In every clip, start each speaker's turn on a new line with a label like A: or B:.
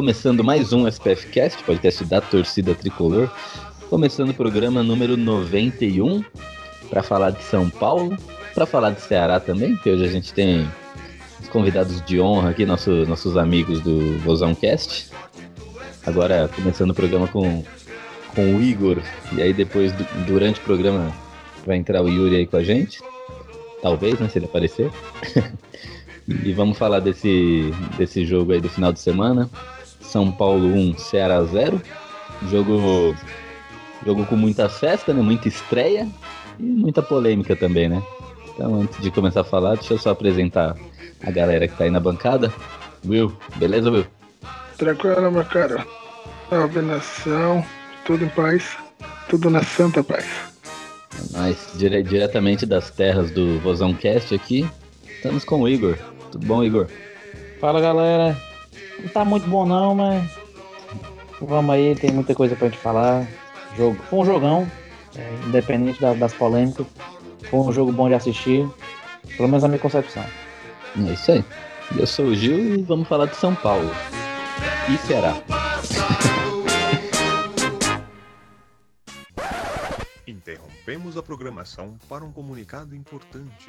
A: Começando mais um SPF Cast, podcast da torcida tricolor. Começando o programa número 91 para falar de São Paulo, para falar de Ceará também, que hoje a gente tem os convidados de honra aqui, nosso, nossos amigos do Vozão Cast. Agora começando o programa com, com o Igor, e aí depois, durante o programa, vai entrar o Yuri aí com a gente. Talvez, né, se ele aparecer. e vamos falar desse, desse jogo aí do final de semana. São Paulo 1, Ceará 0. Jogo, jogo com muita festa, né? Muita estreia e muita polêmica também, né? Então, antes de começar a falar, deixa eu só apresentar a galera que tá aí na bancada. Will, beleza, Will?
B: Tranquilo, meu cara. Salve nação, tudo em paz, tudo na santa paz.
A: É nóis, dire diretamente das terras do Vozão Cast aqui, estamos com o Igor. Tudo bom, Igor?
C: Fala, galera. Não tá muito bom não, mas vamos aí, tem muita coisa pra gente falar. Jogo, foi um jogão, é, independente da, das polêmicas. Foi um jogo bom de assistir, pelo menos na minha concepção.
A: É isso aí. Eu sou o Gil e vamos falar de São Paulo. E será?
D: Interrompemos a programação para um comunicado importante.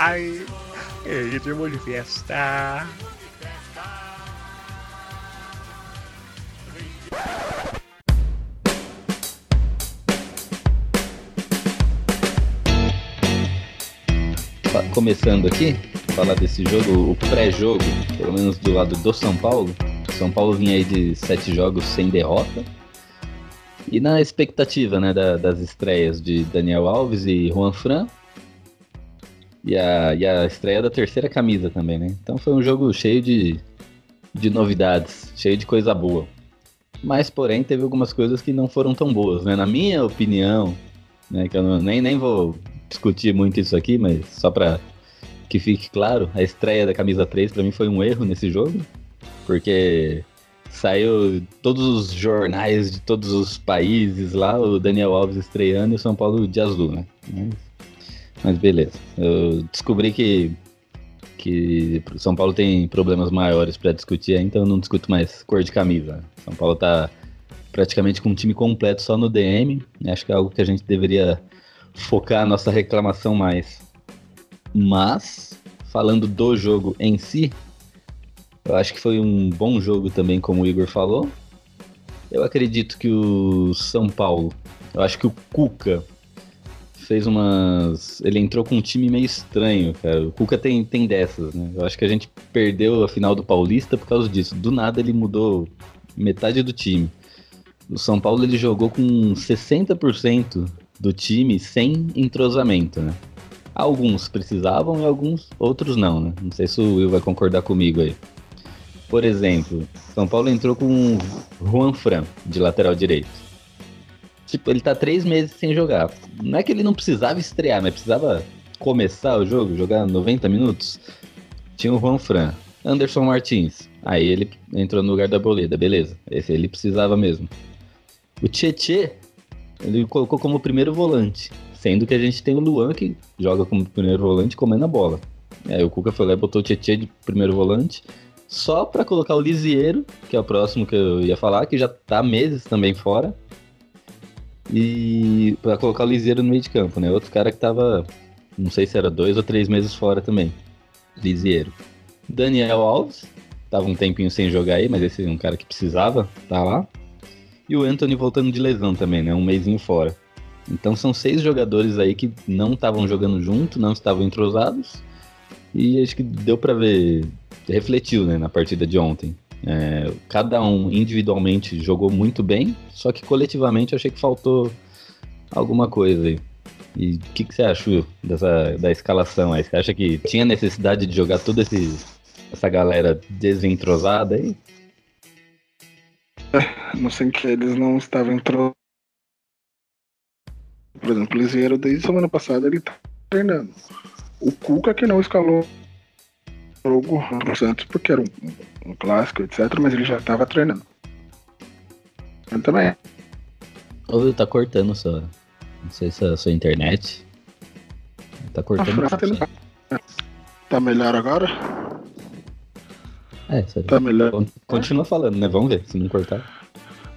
D: Ai, ritmo de festa.
A: Começando aqui, falar desse jogo, o pré-jogo, pelo menos do lado do São Paulo. São Paulo vinha aí de sete jogos sem derrota. E na expectativa né, da, das estreias de Daniel Alves e Juan Fran. E a, e a estreia da terceira camisa também, né? Então foi um jogo cheio de, de novidades, cheio de coisa boa. Mas, porém, teve algumas coisas que não foram tão boas, né? Na minha opinião, né? Que eu não, nem, nem vou discutir muito isso aqui, mas só para que fique claro, a estreia da camisa 3 para mim foi um erro nesse jogo, porque saiu todos os jornais de todos os países lá, o Daniel Alves estreando e o São Paulo de azul, né? Mas, mas beleza. Eu descobri que que São Paulo tem problemas maiores para discutir, então eu não discuto mais cor de camisa. São Paulo tá praticamente com um time completo só no DM. Acho que é algo que a gente deveria focar a nossa reclamação mais. Mas, falando do jogo em si, eu acho que foi um bom jogo também, como o Igor falou. Eu acredito que o São Paulo, eu acho que o Cuca fez umas. Ele entrou com um time meio estranho, cara. O Cuca tem, tem dessas, né? Eu acho que a gente perdeu a final do Paulista por causa disso. Do nada ele mudou metade do time. o São Paulo ele jogou com 60% do time sem entrosamento, né? Alguns precisavam e alguns outros não, né? Não sei se o Will vai concordar comigo aí. Por exemplo, São Paulo entrou com Juan Fran de lateral direito. Tipo, ele tá três meses sem jogar. Não é que ele não precisava estrear, mas precisava começar o jogo, jogar 90 minutos. Tinha o Juan Fran, Anderson Martins. Aí ele entrou no lugar da Boleda, beleza. Esse ele precisava mesmo. O Tietê, ele colocou como primeiro volante. Sendo que a gente tem o Luan que joga como primeiro volante comendo a bola. Aí o Cuca foi lá e botou o Tietê de primeiro volante. Só para colocar o Lisieiro, que é o próximo que eu ia falar, que já tá meses também fora. E para colocar o Lisieiro no meio de campo, né? Outro cara que tava, não sei se era dois ou três meses fora também. Lisieiro. Daniel Alves, tava um tempinho sem jogar aí, mas esse é um cara que precisava, tá lá. E o Anthony voltando de lesão também, né? Um mêsinho fora. Então são seis jogadores aí que não estavam jogando junto, não estavam entrosados. E acho que deu para ver, refletiu né, na partida de ontem. É, cada um individualmente jogou muito bem, só que coletivamente eu achei que faltou alguma coisa aí. E o que, que, você achou dessa, da escalação aí? Você acha que tinha necessidade de jogar toda esse, essa galera desentrosada aí?
B: É, não sei que eles não estavam entrando. Por exemplo, o Lisieiro desde semana passada ele tá treinando. O Cuca que não escalou jogo pro Santos porque era um, um clássico, etc. Mas ele já estava treinando. Eu também.
A: Ô, tá cortando só. Não sei se é a sua internet. Tá cortando.
B: Ah, tá melhor agora?
A: É,
B: tá melhor.
A: Continua falando, né? Vamos ver se não cortar.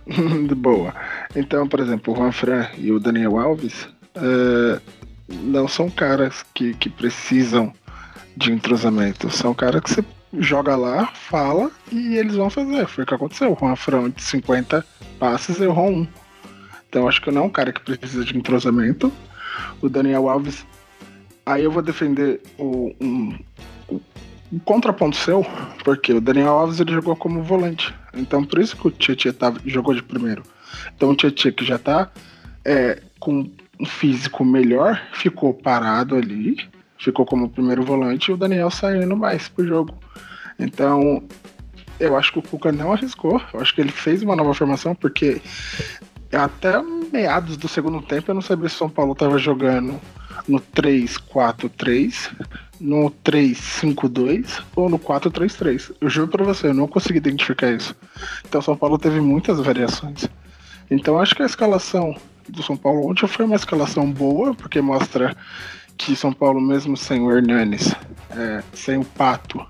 B: Boa. Então, por exemplo, o Juan Fran e o Daniel Alves uh, não são caras que, que precisam de entrosamento. São caras que você joga lá, fala e eles vão fazer. Foi o que aconteceu. O Juan de 50 passes errou um. Então acho que não é um cara que precisa de entrosamento. O Daniel Alves. Aí eu vou defender o, um, um contraponto seu, porque o Daniel Alves ele jogou como volante. Então por isso que o Tietchan tá, jogou de primeiro. Então o Tietchan que já tá é, com um físico melhor, ficou parado ali, ficou como primeiro volante e o Daniel saindo mais pro jogo. Então eu acho que o Cuca não arriscou. Eu acho que ele fez uma nova formação, porque até meados do segundo tempo eu não sabia se o São Paulo estava jogando no 3-4-3, no 3-5-2 ou no 4-3-3. Eu juro para você, eu não consegui identificar isso. Então o São Paulo teve muitas variações. Então acho que a escalação do São Paulo ontem foi uma escalação boa, porque mostra que São Paulo, mesmo sem o Hernanes, é, sem o Pato,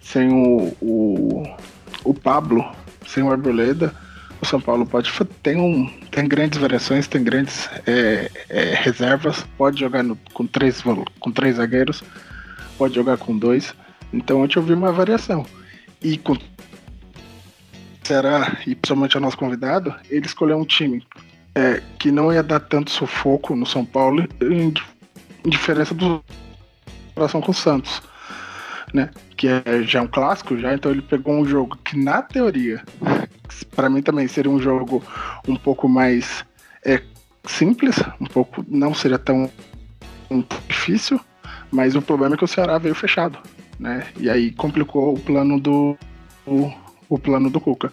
B: sem o, o, o Pablo, sem o Arboleda, o São Paulo pode tem um tem grandes variações, tem grandes é, é, reservas, pode jogar no, com três com três zagueiros, pode jogar com dois. Então ontem eu vi uma variação e com será e principalmente o nosso convidado, ele escolheu um time é, que não ia dar tanto sufoco no São Paulo, em, diferença do relação com o Santos, né? Que é já um clássico já, então ele pegou um jogo que na teoria para mim também seria um jogo um pouco mais é, simples, um pouco não seria tão, difícil, mas o problema é que o Ceará veio fechado, né? E aí complicou o plano do o, o plano do Cuca.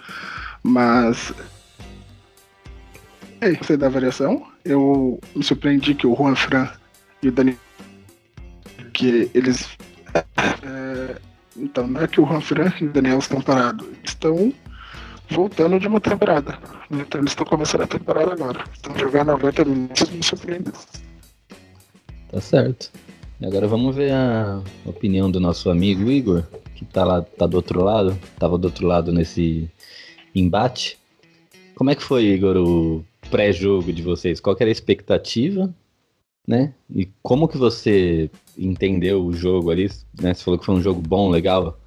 B: Mas é isso da variação. Eu me surpreendi que o Juan Fran e o Dani que eles é, então não é que o Juan Fran e o Daniel estão parados, estão voltando de uma temporada. Então eles estão começando a temporada agora. Estão jogando 90 minutos me surpreendeu.
A: Tá certo. Agora vamos ver a opinião do nosso amigo Igor, que tá lá, tá do outro lado, tava do outro lado nesse embate. Como é que foi, Igor, o pré-jogo de vocês? Qual era a expectativa, né? E como que você entendeu o jogo ali? Né? Você falou que foi um jogo bom, legal.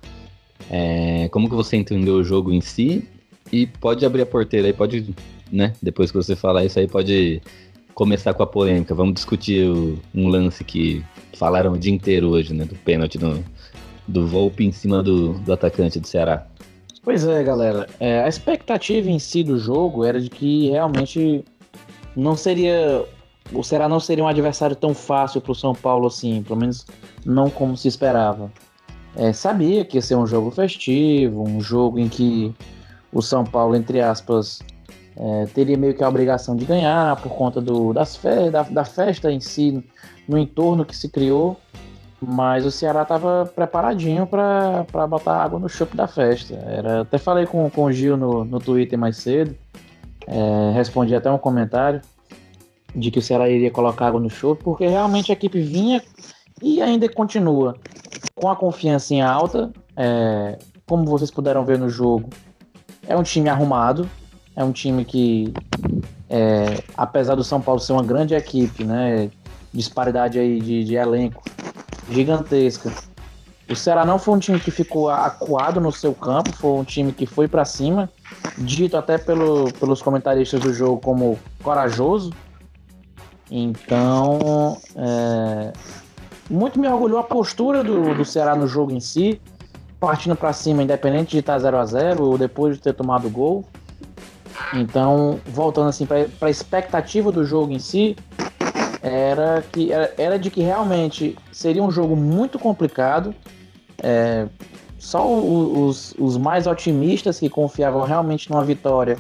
A: É, como que você entendeu o jogo em si e pode abrir a porteira aí, pode, né? Depois que você falar isso aí, pode começar com a polêmica. Vamos discutir o, um lance que falaram o dia inteiro hoje, né? Do pênalti do, do Volpe em cima do, do atacante do Ceará.
C: Pois é, galera. É, a expectativa em si do jogo era de que realmente não seria. O Ceará não seria um adversário tão fácil para o São Paulo assim, pelo menos não como se esperava. É, sabia que ia ser um jogo festivo, um jogo em que o São Paulo, entre aspas, é, teria meio que a obrigação de ganhar por conta do, das fe da, da festa em si, no entorno que se criou. Mas o Ceará estava preparadinho para botar água no chope da festa. Era, até falei com, com o Gil no, no Twitter mais cedo. É, respondi até um comentário de que o Ceará iria colocar água no chope, porque realmente a equipe vinha e ainda continua com a confiança em alta. É, como vocês puderam ver no jogo, é um time arrumado, é um time que, é, apesar do São Paulo ser uma grande equipe, né, disparidade aí de, de elenco gigantesca. O Ceará não foi um time que ficou acuado no seu campo, foi um time que foi para cima, dito até pelo, pelos comentaristas do jogo como corajoso. Então, é, muito me orgulhou a postura do, do Ceará no jogo em si, partindo para cima, independente de estar 0 a 0 ou depois de ter tomado o gol. Então, voltando assim para a expectativa do jogo em si, era que era, era, de que realmente seria um jogo muito complicado. É, só os, os mais otimistas que confiavam realmente numa vitória,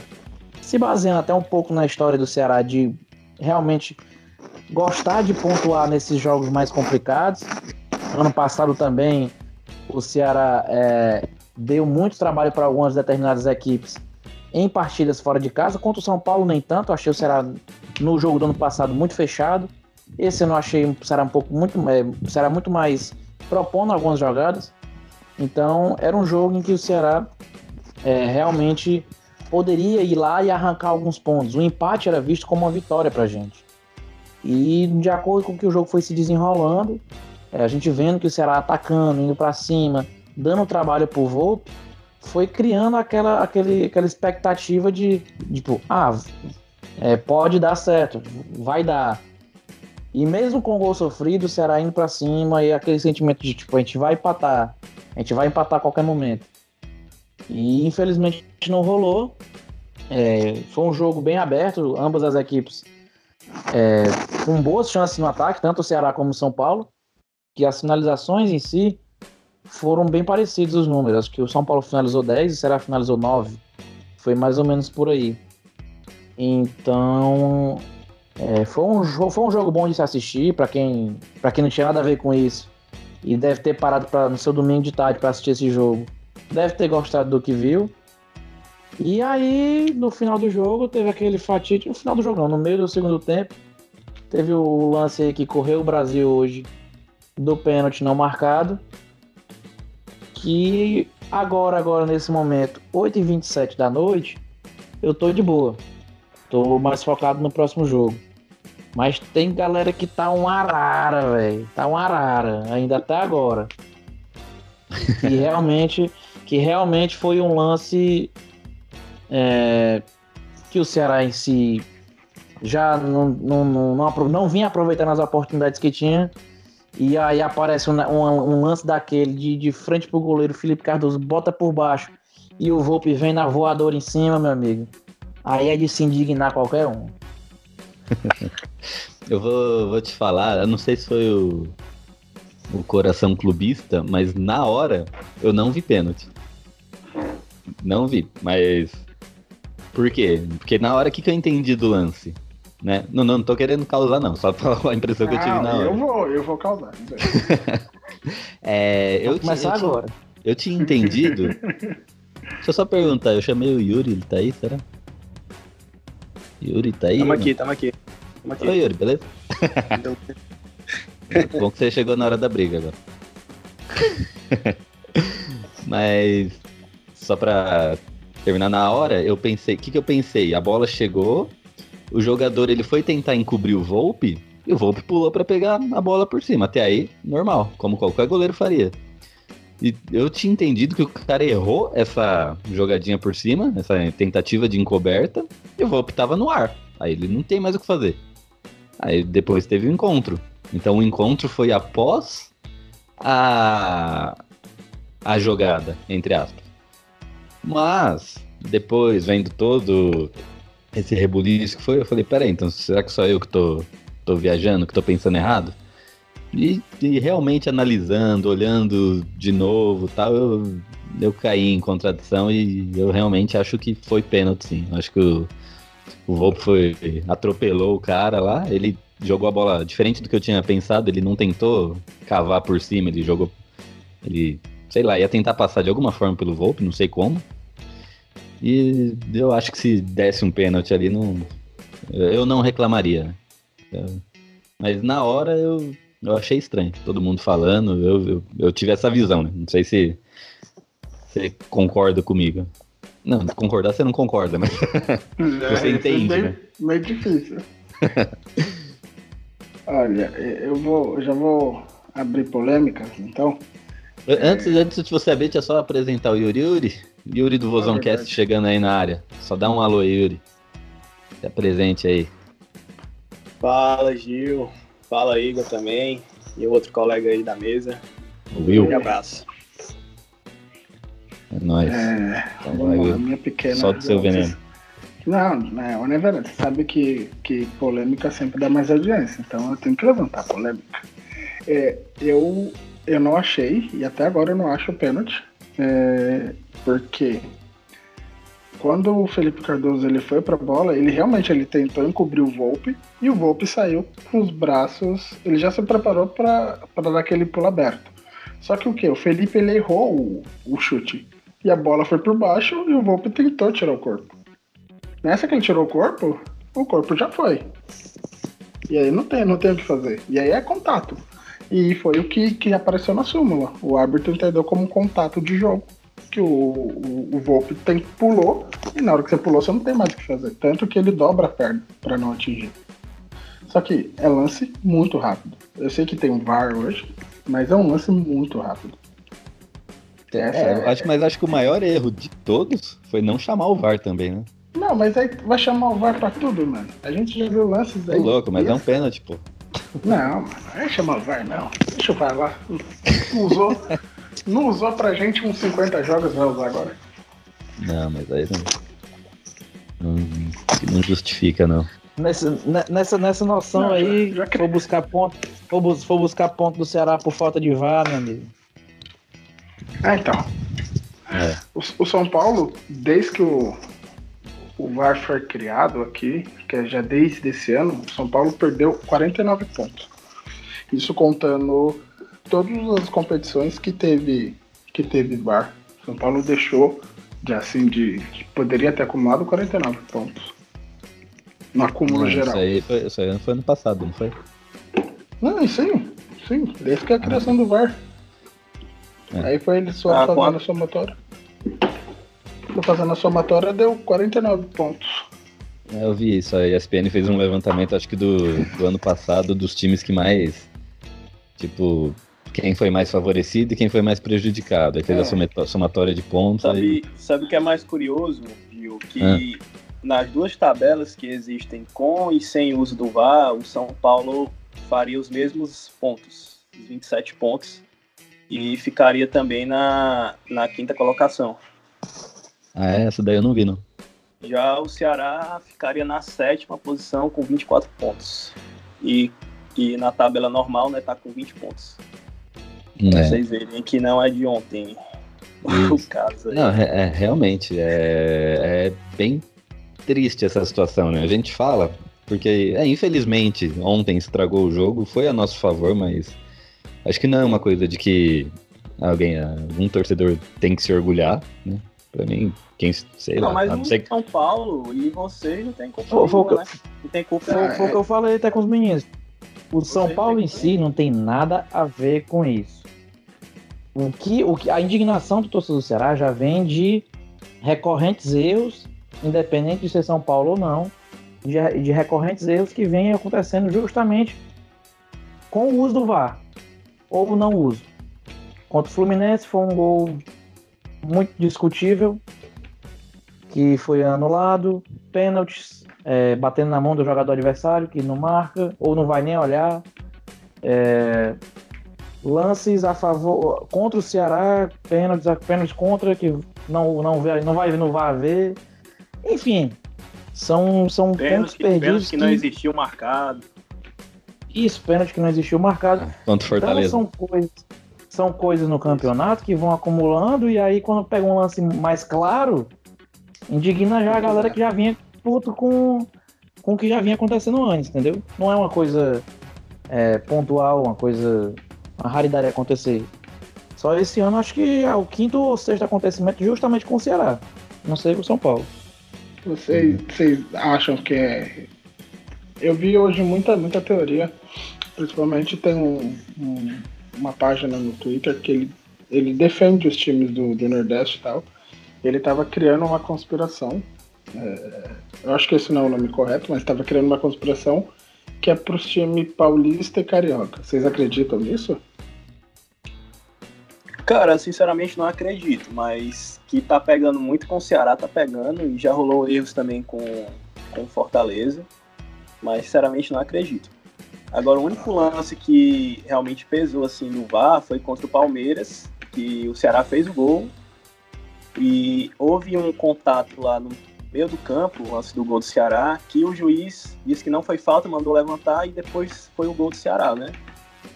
C: se baseando até um pouco na história do Ceará de realmente gostar de pontuar nesses jogos mais complicados. Ano passado também o Ceará é, deu muito trabalho para algumas determinadas equipes em partidas fora de casa. Contra o São Paulo, nem tanto. Achei o Ceará no jogo do ano passado muito fechado. Esse eu não achei o Ceará um pouco muito, é, Ceará muito mais propondo algumas jogadas. Então era um jogo em que o Ceará é, realmente poderia ir lá e arrancar alguns pontos. O empate era visto como uma vitória para gente. E de acordo com que o jogo foi se desenrolando, é, a gente vendo que o Ceará atacando, indo para cima, dando trabalho pro Volpe, foi criando aquela, aquele, aquela expectativa de, tipo, ah, é, pode dar certo, vai dar. E mesmo com o gol sofrido, o Ceará indo para cima e aquele sentimento de, tipo, a gente vai empatar, a gente vai empatar a qualquer momento. E infelizmente não rolou. É, foi um jogo bem aberto, ambas as equipes é, com boas chances no ataque, tanto o Ceará como o São Paulo, que as finalizações em si foram bem parecidos os números. Acho que o São Paulo finalizou 10 e o Ceará finalizou 9. Foi mais ou menos por aí. Então, é, foi, um, foi um jogo bom de se assistir para quem, quem não tinha nada a ver com isso e deve ter parado pra, no seu domingo de tarde para assistir esse jogo. Deve ter gostado do que viu. E aí, no final do jogo, teve aquele fatídico. No final do jogo, não, no meio do segundo tempo, teve o lance aí que correu o Brasil hoje do pênalti não marcado. Que agora, agora nesse momento, 8h27 da noite, eu tô de boa. Tô mais focado no próximo jogo. Mas tem galera que tá um arara, velho. Tá um arara, ainda até agora. que realmente, que realmente foi um lance é, que o Ceará em si já não, não, não, não, não vinha aproveitando as oportunidades que tinha. E aí aparece um, um, um lance daquele de, de frente pro goleiro Felipe Cardoso, bota por baixo e o Volpe vem na voadora em cima, meu amigo. Aí é de se indignar qualquer um.
A: eu vou, vou te falar, eu não sei se foi o, o coração clubista, mas na hora eu não vi pênalti. Não vi, mas por quê? Porque na hora que, que eu entendi do lance, né? Não, não, não tô querendo causar, não, só pra a impressão que eu tive na hora.
B: Eu vou, eu vou causar.
A: é, eu
C: começar
A: eu
C: agora.
A: eu tinha entendido. Deixa eu só perguntar, eu chamei o Yuri, ele tá aí, será? Yuri tá aí?
E: Tamo aqui, tamo aqui. Tamo aqui.
A: Oi, Yuri, beleza? Então... Bom que você chegou na hora da briga agora. Mas só pra terminar na hora, eu pensei, o que, que eu pensei? A bola chegou, o jogador ele foi tentar encobrir o Volpe e o Volpe pulou para pegar a bola por cima. Até aí, normal, como qualquer goleiro faria. E eu tinha entendido que o cara errou essa jogadinha por cima, essa tentativa de encoberta, e o Volpe tava no ar. Aí ele não tem mais o que fazer. Aí depois teve o encontro. Então o encontro foi após a, a jogada, entre aspas. Mas, depois, vendo todo esse rebuliço que foi, eu falei, peraí, então será que só eu que tô, tô viajando, que tô pensando errado? E, e realmente analisando, olhando de novo tal, eu, eu caí em contradição e eu realmente acho que foi pênalti, sim. Acho que o, o Volpe foi, atropelou o cara lá, ele jogou a bola diferente do que eu tinha pensado, ele não tentou cavar por cima, ele jogou. Ele, sei lá, ia tentar passar de alguma forma pelo Volpe, não sei como. E eu acho que se desse um pênalti ali, não, eu não reclamaria. Mas na hora eu, eu achei estranho. Todo mundo falando, eu, eu, eu tive essa visão, né? Não sei se você concorda comigo. Não, concordar você não concorda, mas
B: É,
A: você entende,
B: meio,
A: né?
B: meio difícil. Olha, eu vou, já vou abrir polêmica, então.
A: Antes, antes de você abrir, deixa eu só apresentar o Yuri Yuri. Yuri do Vozão
B: É verdade.
A: Cast chegando aí na área. Só dá um alô aí, Yuri. Se presente aí.
E: Fala, Gil. Fala, Igor também. E o outro colega aí da mesa.
A: O Will.
E: Um abraço.
A: É nóis.
B: É,
A: Então vai,
B: vamos lá, minha pequena.
A: Solta o seu veneno.
B: Não, não é, não é verdade. Você sabe que, que polêmica sempre dá mais audiência, então eu tenho que levantar polêmica. É, eu, eu não achei, e até agora eu não acho o pênalti, é, porque quando o Felipe Cardoso ele foi pra bola, ele realmente ele tentou encobrir o Volpe, e o Volpe saiu com os braços, ele já se preparou pra dar aquele pulo aberto. Só que o que? O Felipe ele errou o, o chute, e a bola foi por baixo, e o Volpe tentou tirar o corpo. Nessa que ele tirou o corpo, o corpo já foi. E aí não tem, não tem o que fazer. E aí é contato. E foi o que, que apareceu na súmula. O árbitro entendeu como um contato de jogo. Que o, o, o Volpe tem, pulou, e na hora que você pulou, você não tem mais o que fazer. Tanto que ele dobra a perna para não atingir. Só que é lance muito rápido. Eu sei que tem um VAR hoje, mas é um lance muito rápido. Essa
A: É, eu acho, mas acho que o maior erro de todos foi não chamar o VAR também, né?
B: Não, mas aí vai chamar o VAR pra tudo, mano. A gente já viu lances
A: Tô
B: aí.
A: louco, mas é um pênalti, pô.
B: Não, mano, não é chamar o VAR, não. Deixa o VAR lá. Não usou, não usou pra gente uns 50 jogos, vai usar agora.
A: Não, mas aí não. Não, não justifica, não.
C: Nessa, ne- nessa, nessa noção
B: Não, já-
C: aí,
B: já cre-
C: for buscar ponto, for, bus- for buscar ponto do Ceará por falta de VAR, meu amigo.
B: Ah, então.
A: É.
B: O, o São Paulo, desde que o, o VAR foi criado aqui, que é já desde esse ano, o São Paulo perdeu 49 pontos. Isso contando todas as competições que teve, que teve VAR. São Paulo deixou de assim de. de- poderia ter acumulado 49 pontos. No acúmulo
A: Não,
B: geral.
A: Isso aí, foi, isso aí foi ano passado, não foi?
B: Não, sim, sim, desde que a criação do VAR.
A: É.
B: Aí foi ele só
E: Ah,
B: fazendo a somatória. Fazendo a somatória, deu 49 pontos.
A: É, Eu vi isso, a ESPN fez um levantamento, acho que do, do ano passado, dos times que mais. Tipo, quem foi mais favorecido e quem foi mais prejudicado. Aí fez
B: É.
A: a somatória de pontos. Aí,
E: Sabe, sabe o que é mais curioso, Gil? Que
A: Ah.
E: nas duas tabelas que existem com e sem uso do VAR, o São Paulo faria os mesmos pontos, os 27 pontos, e ficaria também na, na quinta colocação.
A: Ah, é? essa daí eu não vi, não.
E: Já o Ceará ficaria na sétima posição com 24 pontos. E, e na tabela normal, né, tá com 20 pontos. Pra
A: É.
E: vocês verem que não é de ontem o caso aí.
A: Não, é, é, realmente, é, é bem triste essa situação, né? A gente fala, porque, é, infelizmente, ontem estragou o jogo, foi a nosso favor, mas acho que não é uma coisa de que alguém, um torcedor tem que se orgulhar, né? Pra mim, quem, sei
E: Não,
A: lá,
E: mas
A: não que
E: São Paulo e vocês não tem culpa
C: Foi- foi o
E: nenhuma,
C: que
E: né? Não tem culpa
C: Foi, foi o que eu falei até com os meninos. O São Paulo em si não tem nada a ver com isso. O que, o que, a indignação do torcedor do Ceará já vem de recorrentes erros, independente de ser São Paulo ou não, de, de recorrentes erros que vêm acontecendo justamente com o uso do VAR ou não uso. Contra o Fluminense foi um gol muito discutível que foi anulado, pênaltis é, batendo na mão do jogador adversário que não marca ou não vai nem olhar. É, lances a favor contra o Ceará, pênaltis, pênaltis contra que não, não, vê, não vai não vai ver. Enfim, são, são pontos
E: Pênalti,
C: perdidos.
E: pênalti que não existiu marcado.
C: Isso, pênalti que não existiu marcado.
A: Contra o Fortaleza.
C: Então são coisas, são coisas no campeonato que vão acumulando e aí quando pega um lance mais claro, indigna já a galera que já vinha puto com, com o que já vinha acontecendo antes, entendeu? Não é uma coisa é, pontual, uma coisa, uma raridade acontecer. Só esse ano acho que é o quinto ou sexto acontecimento justamente com o Ceará. Não sei com o São Paulo.
B: Vocês, vocês acham que é. Eu vi hoje muita, muita teoria. Principalmente tem um, um- uma página no Twitter que ele, ele defende os times do, do Nordeste e tal. Ele estava criando uma conspiração. é, eu acho que esse não é o nome correto, mas estava criando uma conspiração que é para os times paulista e carioca. Vocês acreditam nisso?
E: Cara, sinceramente não acredito, mas que tá pegando muito com o Ceará, tá pegando, e já rolou erros também com com Fortaleza, mas sinceramente não acredito. Agora, o único lance que realmente pesou assim no VAR foi contra o Palmeiras, que o Ceará fez o gol e houve um contato lá no meio do campo, o lance do gol do Ceará, que o juiz disse que não foi falta, mandou levantar e depois foi o gol do Ceará, né?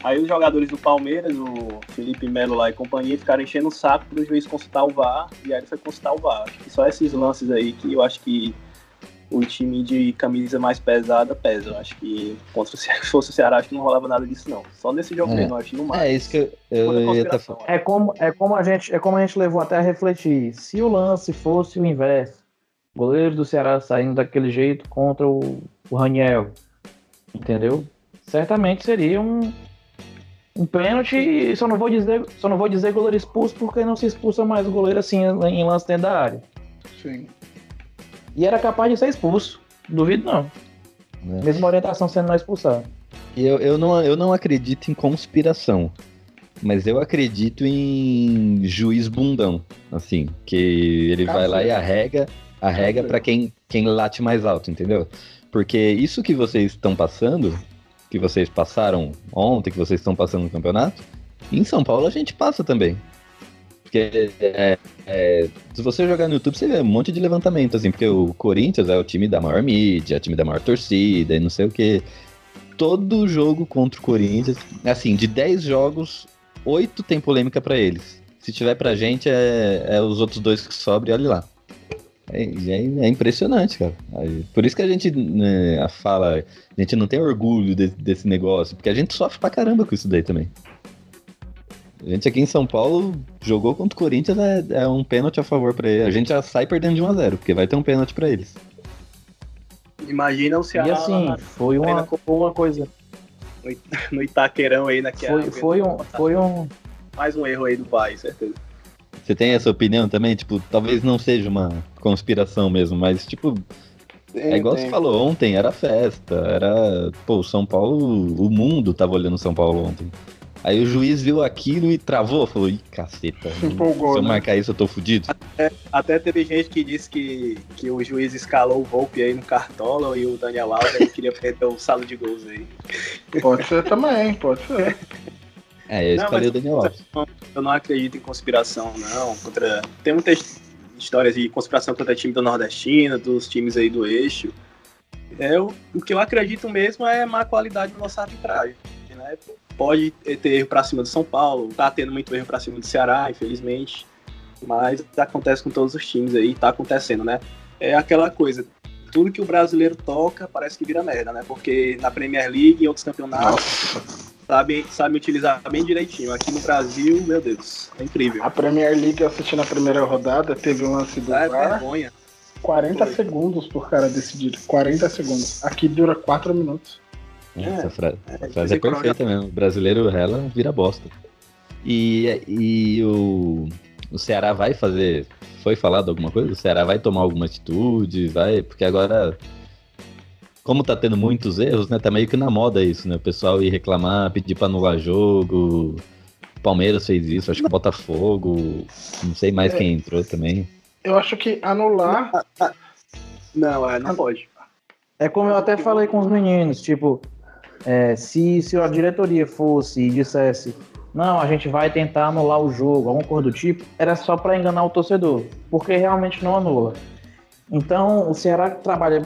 E: Aí os jogadores do Palmeiras, o Felipe Melo lá e companhia, ficaram enchendo o saco para o juiz consultar o VAR, e aí ele foi consultar o VAR. Acho que só esses lances aí que eu acho que o time de camisa mais pesada pesa. Eu acho que contra o Ce- se fosse o Ceará, acho que não rolava nada disso, não. Só nesse jogo
A: É.
E: mesmo, acho que no mais.
A: É isso que eu, eu ia
C: É como, é como a gente, é como a gente levou até a refletir. Se o lance fosse o inverso, goleiro do Ceará saindo daquele jeito contra o, o Raniel, entendeu? Certamente seria um, um pênalti. e Só não vou dizer, só não vou dizer goleiro expulso porque não se expulsa mais o goleiro assim em lance dentro da área.
B: Sim.
C: E era capaz de ser expulso. Duvido não.
A: É.
C: Mesma orientação sendo não expulsado.
A: Eu, eu, não, eu não acredito em conspiração, mas eu acredito em juiz bundão, assim, que ele vai lá e arrega, arrega pra quem, quem late mais alto, entendeu? Porque isso que vocês estão passando, que vocês passaram ontem, que vocês estão passando no campeonato, em São Paulo a gente passa também. Porque é, é, se você jogar no YouTube, você vê um monte de levantamento, assim, porque o Corinthians é o time da maior mídia, é o time da maior torcida e não sei o que. Todo jogo contra o Corinthians, assim, de 10 jogos, 8 tem polêmica pra eles. Se tiver pra gente, é, é os outros dois que sobram olha lá. É, é- é impressionante, cara. Por isso que a gente né, fala, a gente não tem orgulho de- desse negócio, porque a gente sofre pra caramba com isso daí também. A gente aqui em São Paulo jogou contra o Corinthians, é, é um pênalti a favor pra ele. A gente já sai perdendo de 1x0, porque vai ter um pênalti pra eles.
E: Imagina o Ceará
C: E assim,
E: lá
C: foi uma, uma coisa.
E: no Itaquerão aí naquela.
C: Foi, foi, um, foi um.
E: Mais um erro aí do pai, certeza.
A: Você tem essa opinião também? Tipo, talvez não seja uma conspiração mesmo, mas tipo, é igual você falou, ontem era festa, era. Pô, o São Paulo, o mundo tava olhando São Paulo ontem. Aí o juiz viu aquilo e travou, falou, ih, caceta.
B: Se empolgou,
A: Se eu
B: né?
A: marcar isso, eu tô fudido.
E: Até teve gente que disse que, que o juiz escalou o Volpe aí no Cartola e o Daniel Alves queria perder o saldo de gols aí.
B: Pode ser também, pode ser.
A: É, eu
E: Não,
A: escalei o Daniel Alves.
E: Eu não acredito em conspiração, não. Contra... Tem muitas histórias de conspiração contra time do Nordestino, dos times aí do eixo. É, o, o que eu acredito mesmo é má qualidade da nossa arbitragem. Né? Pode ter erro pra cima do São Paulo, tá tendo muito erro pra cima do Ceará, infelizmente. Mas acontece com todos os times aí, tá acontecendo, né? É aquela coisa, tudo que o brasileiro toca parece que vira merda, né? Porque na Premier League e outros campeonatos sabem sabe utilizar bem direitinho. Aqui no Brasil, meu Deus, é incrível.
B: A Premier League, eu assisti na primeira rodada, teve um lance do
E: É
B: VAR,
E: vergonha.
B: 40
E: Foi.
B: segundos por cara decidir. 40 segundos. Aqui dura 4 minutos.
A: Essa fra- essa
E: é,
A: frase é perfeita mesmo. O brasileiro rela, vira bosta. E, e o, o Ceará vai fazer. Foi falado alguma coisa? O Ceará vai tomar alguma atitude? Vai. Porque agora. Como tá tendo muitos erros, né? Tá meio que na moda isso, né? O pessoal ir reclamar, pedir pra anular jogo. O Palmeiras fez isso, acho que o Botafogo. Não sei mais quem entrou também.
B: Eu acho que anular.
E: Não, é, não pode.
C: É como eu até falei com os meninos, tipo, é, se, se a diretoria fosse e dissesse não, a gente vai tentar anular o jogo, alguma coisa do tipo, era só para enganar o torcedor, porque realmente não anula. Então, o Ceará trabalha,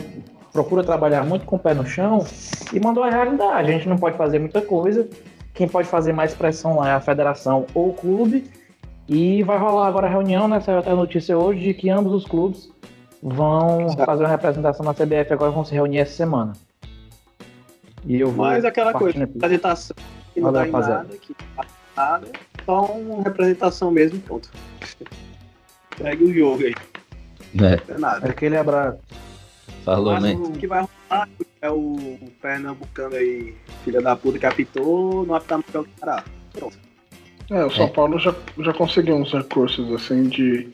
C: procura trabalhar muito com o pé no chão e mandou a realidade. A gente não pode fazer muita coisa. Quem pode fazer mais pressão lá é a federação ou o clube. E vai rolar agora a reunião, né? Saiu até a notícia hoje de que ambos os clubes vão fazer uma representação na CBF agora, vão se reunir essa semana.
E: E eu Mas aquela coisa, apresentação que não dá em nada, que não dá nada, só uma representação mesmo, pronto. Segue o jogo aí.
A: É.
E: é nada.
C: Aquele abraço.
A: Falou, né?
E: O que vai rolar é o Pernambucano aí, filha da puta, que apitou, não apitar no jogo Pará. Pronto.
B: É, o São é. Paulo já, já conseguiu uns recursos assim de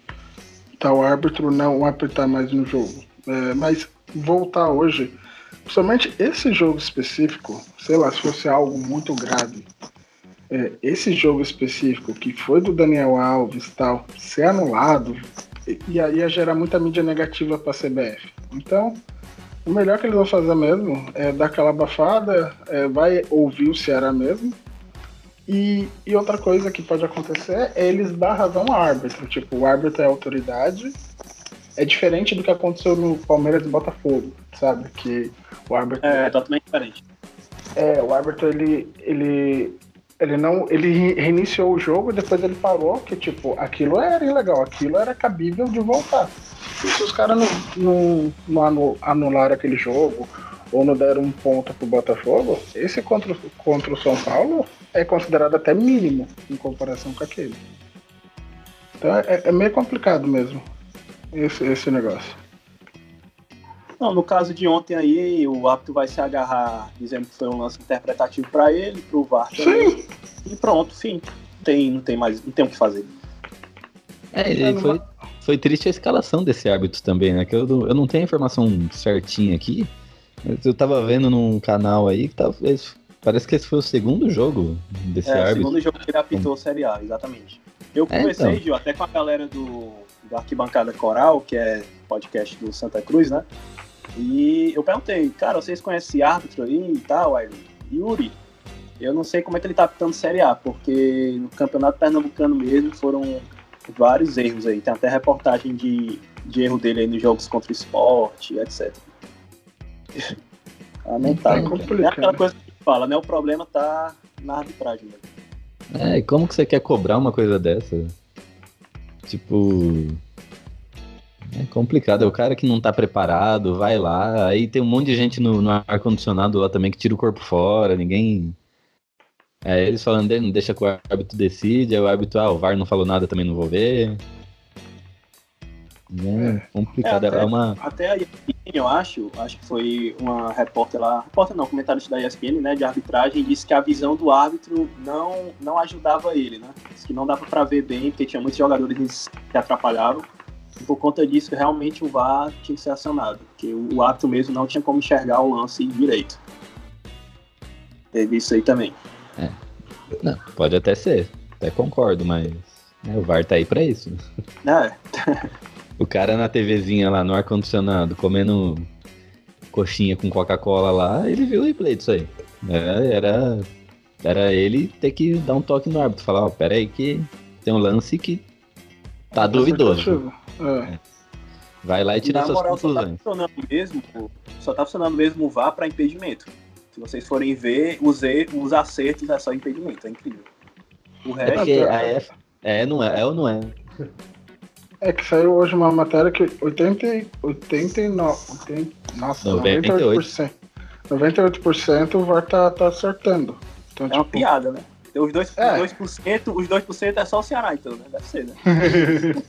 B: tal árbitro não apitar mais no jogo. É, mas voltar hoje, principalmente esse jogo específico, sei lá, se fosse algo muito grave, é, esse jogo específico que foi do Daniel Alves tal, ser anulado, ia, ia gerar muita mídia negativa para a CBF. Então, o melhor que eles vão fazer mesmo é dar aquela abafada, é, vai ouvir o Ceará mesmo. E, e, outra coisa que pode acontecer é eles dar razão ao árbitro. Tipo, o árbitro é autoridade. É diferente do que aconteceu no Palmeiras e Botafogo, sabe? Que o árbitro.
E: É, totalmente diferente.
B: É, o árbitro ele, ele ele não. Ele reiniciou o jogo e depois ele falou que, tipo, aquilo era ilegal, aquilo era cabível de voltar. E se os caras não, não, não anularam aquele jogo ou não deram um ponto pro Botafogo, esse contra, contra o São Paulo é considerado até mínimo em comparação com aquele. Então é, é meio complicado mesmo esse, esse negócio.
E: Não, no caso de ontem aí, o árbitro vai se agarrar dizendo que foi um lance interpretativo para ele, pro VAR também. Sim. E pronto, fim. Tem, não tem mais, não tem o que fazer.
A: É, ele foi, foi triste a escalação desse árbitro também, né? Que eu, eu não tenho a informação certinha aqui. Mas eu tava vendo num canal aí que tava, parece que esse foi o segundo jogo desse é, árbitro. É, o
E: segundo jogo que ele apitou Série A, exatamente. Eu conversei, é, então. Gil, até com a galera do, do Arquibancada Coral, que é podcast do Santa Cruz, né? E eu perguntei, cara, vocês conhecem esse árbitro aí e tal? Aí, Yuri, eu não sei como é que ele tá apitando Série A, porque no Campeonato Pernambucano mesmo foram vários erros aí. Tem até reportagem de, de erro dele aí nos jogos contra o esporte, etc. Lamentável. É, é aquela coisa que fala, né? O problema tá na arbitragem mesmo.
A: É, e como que você quer cobrar uma coisa dessa? Tipo, é complicado, é o cara que não tá preparado, vai lá, aí tem um monte de gente no, no ar-condicionado lá também que tira o corpo fora, ninguém. É, eles falando, deixa que o árbitro decide, aí o árbitro, ah, o VAR não falou nada, também não vou ver. É complicado, é,
E: até,
A: é uma.
E: Até a eu acho, acho que foi uma repórter lá, repórter não, comentarista da ESPN, né, de arbitragem, disse que a visão do árbitro não, não ajudava ele, né? Disse que não dava para ver bem, porque tinha muitos jogadores que atrapalhavam. E por conta disso, realmente o VAR tinha que ser acionado, porque o árbitro mesmo não tinha como enxergar o lance direito. Teve isso aí também.
A: É. Não, pode até ser, até concordo, mas né, o VAR tá aí pra isso.
E: É.
A: o cara na TVzinha lá no ar-condicionado, comendo coxinha com Coca-Cola lá, ele viu o replay disso aí. É, era, era ele ter que dar um toque no árbitro, falar, ó, oh, pera aí que tem um lance que tá duvidoso. É. Vai lá e tira suas moral, conclusões.
E: Só tá funcionando mesmo, só tá funcionando mesmo o VAR para impedimento. Se vocês forem ver, os, os acertos é só impedimento, é incrível. O
A: é resto. É, a F... é, não é, é ou não é?
B: É que saiu hoje uma matéria que 80, 89, 80, nossa, 98. 98%, 98% o VAR tá, tá acertando.
E: Então, é tipo, uma piada, né? Os 2%, é. 2%, os 2% é só o Ceará, então, né? Deve ser, né?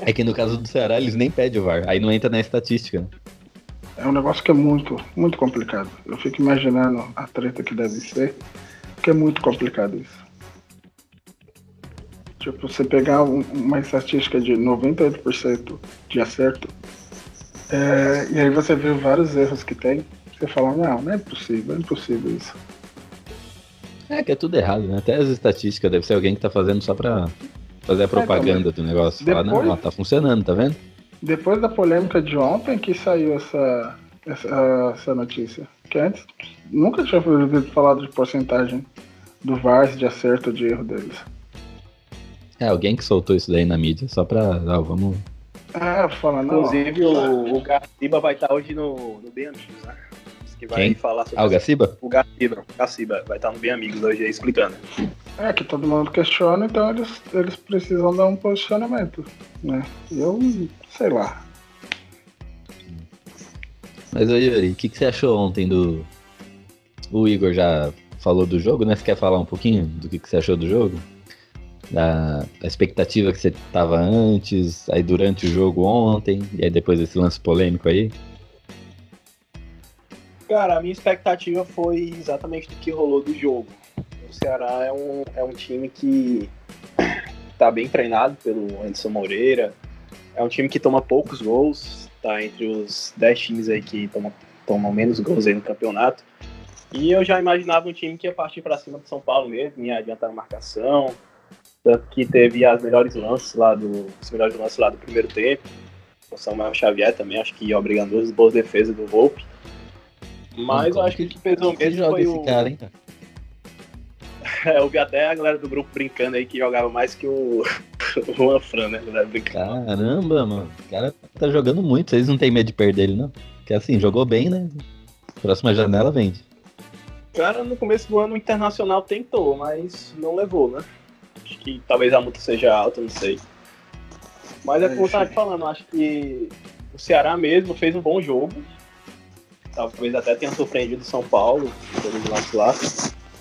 A: é que no caso do Ceará, eles nem pedem o VAR, aí não entra na estatística.
B: É um negócio que é muito, muito complicado. Eu fico imaginando a treta que deve ser, que é muito complicado isso. Tipo, você pegar um, uma estatística de 98% de acerto, é, e aí você vê vários erros que tem, você fala, não, não é possível, é impossível isso.
A: É que é tudo errado, né? Até as estatísticas deve ser alguém que tá fazendo só pra fazer a propaganda é, do negócio. Depois, Falar, não, ó, tá funcionando, tá vendo?
B: Depois da polêmica de ontem que saiu essa, essa, essa notícia. Que antes nunca tinha ouvido falado de porcentagem do VAR, de acerto ou de erro deles.
A: É, alguém que soltou isso daí na mídia, só pra. Ah, vamos.
B: É, falando.
E: Inclusive, o, o Gaciba vai estar hoje no, no Bem Amigos, né? Que vai
A: Quem?
E: falar sobre
A: Ah, o Gaciba?
E: o Gaciba. O Gaciba vai estar no Bem Amigos hoje aí explicando.
B: É, que todo mundo questiona, então eles, eles precisam dar um posicionamento, né? Eu, sei lá.
A: Mas ô Yuri, o que, que você achou ontem do. O Igor já falou do jogo, né? Você quer falar um pouquinho do que, que você achou do jogo? Da, expectativa que você tava antes, aí durante o jogo ontem, e aí depois desse lance polêmico aí.
E: Cara, a minha expectativa foi exatamente do que rolou do jogo. O Ceará é um, é um time que tá bem treinado pelo Anderson Moreira. É um time que toma poucos gols, tá entre os 10 times aí que tomam, tomam menos gols aí no campeonato. E eu já imaginava um time que ia partir para cima do São Paulo mesmo, ia adiantar a marcação. Tanto que teve as melhores lances lá do, os melhores lances lá do primeiro tempo. O Samuel Xavier também, acho que ia obrigando duas boas defesas do Volpe. Mas eu acho que o que pesou mesmo
A: joga
E: foi
A: esse
E: o.
A: cara, hein, cara?
E: É, eu vi até a galera do grupo brincando aí que jogava mais que o, o Juan Fran, né?
A: Caramba, mano. O cara tá jogando muito. Vocês não tem medo de perder ele, não? Porque assim, jogou bem, né? Próxima janela vende.
E: Cara, no começo do ano o Internacional tentou, mas não levou, né? Acho que talvez a multa seja alta, não sei. Mas é como eu tava te falando, acho que o Ceará mesmo fez um bom jogo. Talvez até tenha surpreendido o São Paulo, pelos lances lá.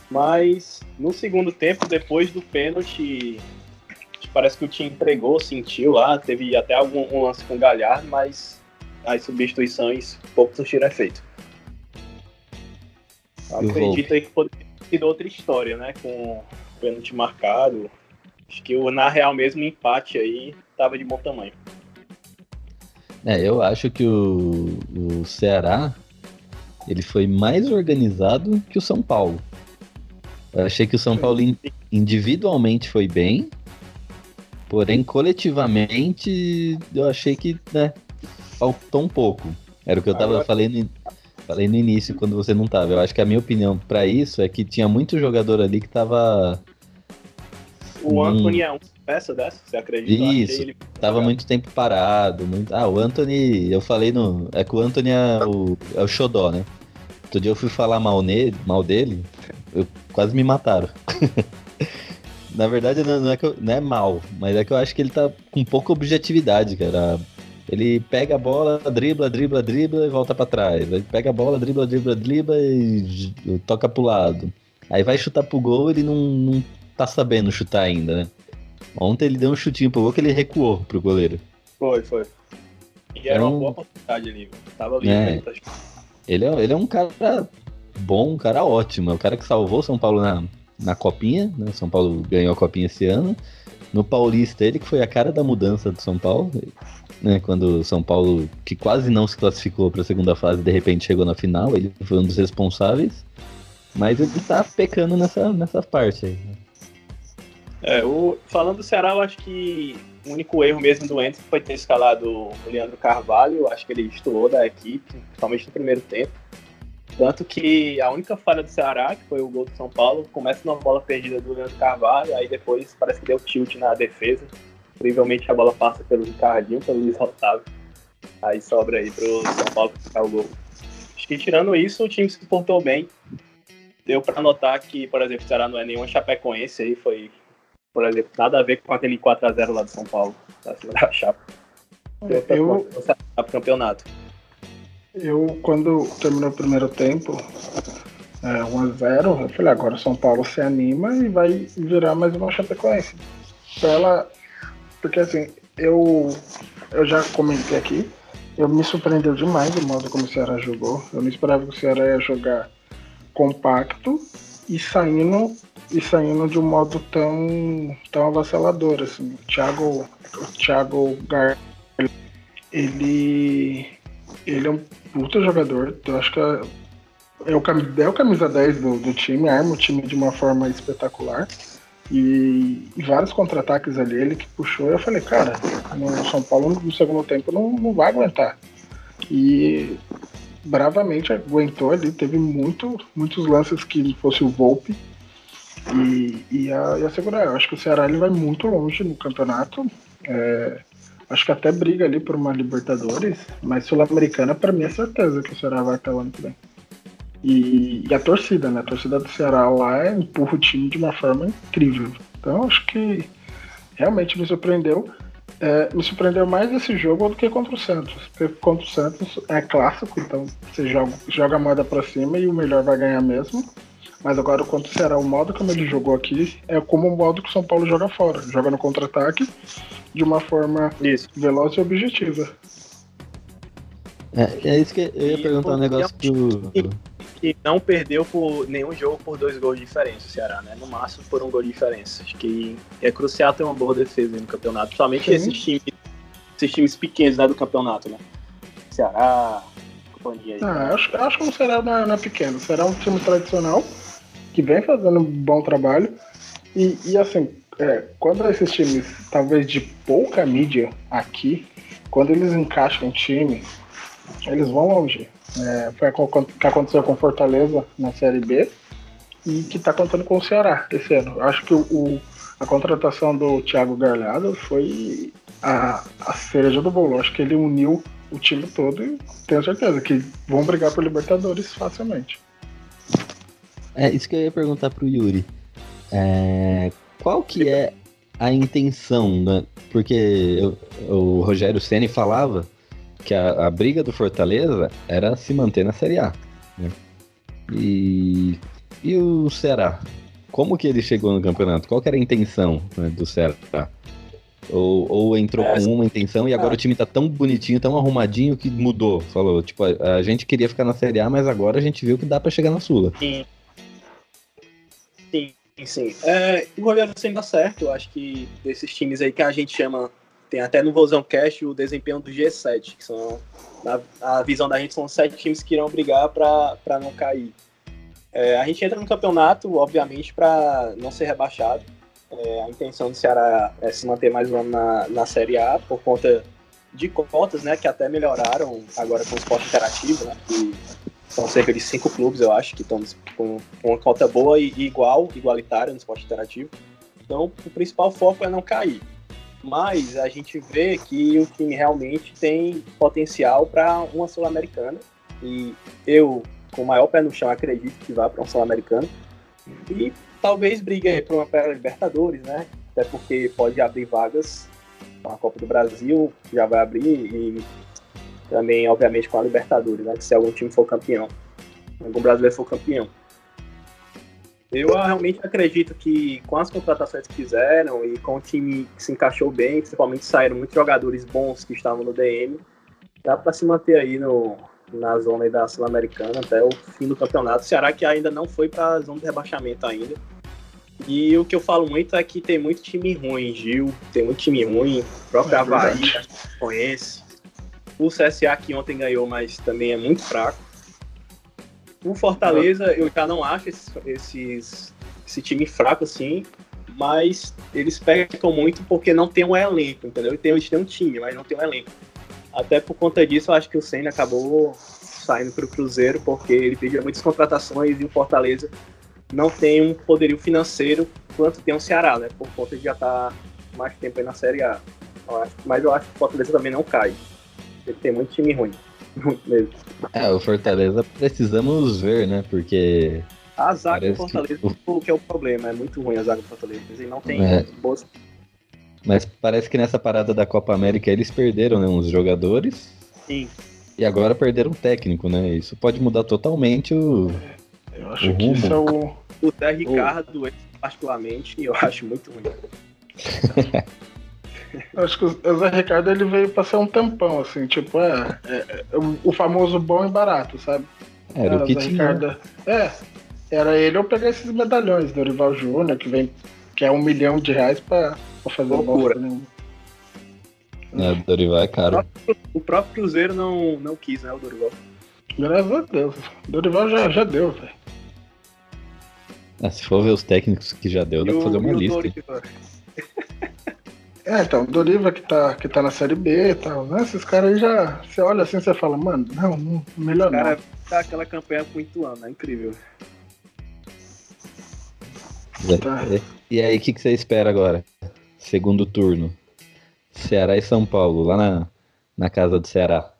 E: Mas no segundo tempo, depois do pênalti, parece que o time entregou, sentiu lá. Teve até algum um lance com o Galhardo, mas as substituições pouco surtiram efeito.
A: O
E: Acredito aí que poderia ter sido outra história, né? Com o pênalti marcado. Acho que o, na real mesmo o empate aí tava de bom tamanho.
A: É, eu acho que o, o Ceará ele foi mais organizado que o São Paulo. Eu achei que o São Paulo in- individualmente foi bem, porém coletivamente eu achei que né, faltou um pouco. Era o que eu tava
E: Agora-
A: falando, falei no início quando você não tava. Eu acho que a minha opinião pra isso é que tinha muito jogador ali que tava
E: O. Anthony é uma peça dessa, você acredita?
A: Isso,
E: ele-
A: Tava muito tempo parado. Muito... Ah, o Anthony, eu falei no. É que o Anthony é o, é o xodó, né? Outro dia eu fui falar mal, nele, mal dele, eu quase me mataram. Na verdade, não, é que eu- não é mal, mas é que eu acho que ele tá com pouca objetividade, cara. Ele pega a bola, dribla, dribla, dribla e volta pra trás. Aí pega a bola, dribla, dribla, dribla e toca pro lado. Aí vai chutar pro gol, ele não, não tá sabendo chutar ainda, né? Ontem ele deu um chutinho pro gol que ele recuou pro goleiro.
E: Foi, foi. E era
A: um-
E: uma boa oportunidade ali. Tava ali.
A: É.
E: né?
A: Ele é, ele é um cara bom, um cara ótimo. É o cara que salvou o São Paulo na, na copinha, né? O São Paulo ganhou a copinha esse ano. No Paulista, ele que foi a cara da mudança do São Paulo. Né? Quando o São Paulo, que quase não se classificou para a segunda fase, de repente chegou na final, ele foi um dos responsáveis. Mas ele tá pecando nessa, nessa parte aí.
E: É, o, falando do Ceará, eu acho que o único erro mesmo do Anderson foi ter escalado o Leandro Carvalho. Eu acho que ele estourou da equipe, principalmente no primeiro tempo. Tanto que a única falha do Ceará, que foi o gol do São Paulo, começa numa bola perdida do Leandro Carvalho, aí depois parece que deu tilt na defesa. Incrivelmente a bola passa pelo Ricardinho, pelo Luiz Otávio. Aí sobra aí pro São Paulo ficar o gol. Acho que tirando isso, o time se portou bem. Deu pra notar que, por exemplo, o Ceará não é nenhum chapecoense aí, foi por exemplo, nada a ver com aquele 4x0 lá do São Paulo, pra cima da chapa.
B: Eu-
E: pro campeonato.
B: Eu, quando terminou o primeiro tempo, é, 1x0, eu falei, agora o São Paulo se anima e vai virar mais uma Chapecoense. Pela, porque assim, eu, eu já comentei aqui, eu me surpreendeu demais o modo como o Ceará jogou. Eu não esperava que o Ceará ia jogar compacto e saindo, e saindo de um modo tão, tão avassalador. Assim. O Thiago, o Thiago Gar ele, ele é um puta jogador. Eu acho que é, é, o, é o camisa 10 do, do time, arma o time de uma forma espetacular. E, e vários contra-ataques ali, ele que puxou. Eu falei, cara, no São Paulo no segundo tempo não, não vai aguentar. E bravamente aguentou ali. Teve muito, muitos lances que fosse o Volpe. e ia, ia segurar. Eu acho que o Ceará ele vai muito longe no campeonato. É, acho que até briga ali por uma Libertadores, mas Sul-Americana, para mim, é certeza que o Ceará vai até o ano que vem. E, e, a torcida, né? A torcida do Ceará lá empurra o time de uma forma incrível. Então, acho que realmente me surpreendeu. É, me surpreendeu mais esse jogo do que contra o Santos. Porque contra o Santos é clássico, então você joga, joga a moeda pra cima e o melhor vai ganhar mesmo. Mas agora, quanto será o modo como ele jogou aqui, é como o modo que o São Paulo joga fora. Joga no contra-ataque de uma forma Isso. veloz e objetiva.
A: É, é isso que eu ia perguntar um negócio do.
E: E não perdeu por nenhum jogo por dois gols de diferença, o Ceará, né? No máximo por um gol de diferença. Acho que é crucial ter uma boa defesa no campeonato, principalmente esses times, esses times pequenos né, do campeonato, né? Ceará, companhia.
B: Ah, acho, acho que o Ceará não é, não é pequeno. O Ceará é um time tradicional que vem fazendo um bom trabalho. E, e assim, é, quando esses times, talvez de pouca mídia aqui, quando eles encaixam um time, eles vão longe. É, foi o que aconteceu com Fortaleza na Série B e que está contando com o Ceará esse ano. Acho que o, a contratação do Thiago Garlado foi a, a cereja do bolo. Acho que ele uniu o time todo e tenho certeza que vão brigar por Libertadores facilmente.
A: É isso que eu ia perguntar pro Yuri. É, qual que é a intenção, né? Porque eu, o Rogério Ceni falava que a, a, briga do Fortaleza era se manter na Série A. Né? E, e o Ceará? Como que ele chegou no campeonato? Qual era a intenção né, do Ceará? Ou, ou entrou com uma intenção e agora o time tá tão bonitinho, tão arrumadinho que mudou. Falou, tipo, a, gente queria ficar na Série A, mas agora a gente viu que dá para chegar na Sula.
E: Sim. Sim, sim. É, o Rogério sempre dá certo. Eu acho que desses times aí que a gente chama, tem até no Vozão Cash o desempenho do G7, que são, na, a visão da gente, são sete times que irão brigar para não cair. É, a gente entra no campeonato, obviamente, para não ser rebaixado. É, a intenção do Ceará é se manter mais um ano na, na Série A, por conta de cotas, né, que até melhoraram agora com o esporte interativo, né, que são cerca de cinco clubes, eu acho, que estão com uma cota boa e igual, igualitária no esporte interativo. Então, o principal foco é não cair. Mas a gente vê que o time realmente tem potencial para uma Sul-Americana. E eu, com o maior pé no chão, acredito que vá para uma Sul-Americana. E talvez brigue para uma Libertadores, né? Até porque pode abrir vagas com a Copa do Brasil, já vai abrir, e também, obviamente, com a Libertadores, né? Se algum time for campeão, algum brasileiro for campeão. Eu realmente acredito que com as contratações que fizeram e com o time que se encaixou bem, principalmente saíram muitos jogadores bons que estavam no DM, dá para se manter aí no, na zona da Sul-Americana até o fim do campeonato. O Ceará que ainda não foi para a zona de rebaixamento ainda. E o que eu falo muito é que tem muito time ruim, Gil, tem muito time ruim, o próprio é Havaí, conhece. O CSA que ontem ganhou, mas também é muito fraco. O Fortaleza, eu já não acho esses, esses, esse time fraco assim, mas eles pecam muito porque não tem um elenco, entendeu? Eles têm um time, mas não tem um elenco. Até por conta disso, eu acho que o Senna acabou saindo para o Cruzeiro porque ele pediu muitas contratações e o Fortaleza não tem um poderio financeiro quanto tem o Ceará, né? Por conta de já estar tá mais tempo aí na Série A. Eu acho, mas eu acho que o Fortaleza também não cai. Ele tem muito time ruim.
A: É, o Fortaleza precisamos ver, né? Porque.
E: A zaga do Fortaleza que... o que é o problema, é muito ruim a zaga do Fortaleza. E não tem é. boas.
A: Mas parece que nessa parada da Copa América eles perderam né, uns jogadores.
E: Sim.
A: E agora perderam um técnico, né? Isso pode mudar totalmente o.
B: Eu acho o que isso é o.
E: O Zé Ricardo, o... particularmente, eu acho muito ruim.
B: Acho que o Zé Ricardo ele veio pra ser um tampão, assim, tipo, é, é, é o famoso bom e barato, sabe?
A: Era o que Zé tinha. Ricardo,
B: é, era ele ou pegar esses medalhões, Dorival Júnior, que vem, que é um milhão de reais pra, pra fazer loucura.
A: É, o Dorival é caro.
E: O próprio Cruzeiro não, não quis, né, o Dorival.
B: Graças a Deus. Dorival já, já deu, velho.
A: Ah, se for ver os técnicos que já deu, dá pra fazer uma lista.
B: É, então, o Doriva que tá, que tá na série B e tal, né? Esses caras aí já. Você olha assim e você fala, mano, não, não melhor
E: cara,
B: não.
E: Tá aquela campanha com o Ituano, é incrível.
B: Tá.
A: E aí, o que, que você espera agora? Segundo turno. Ceará e São Paulo, lá na, na casa do Ceará.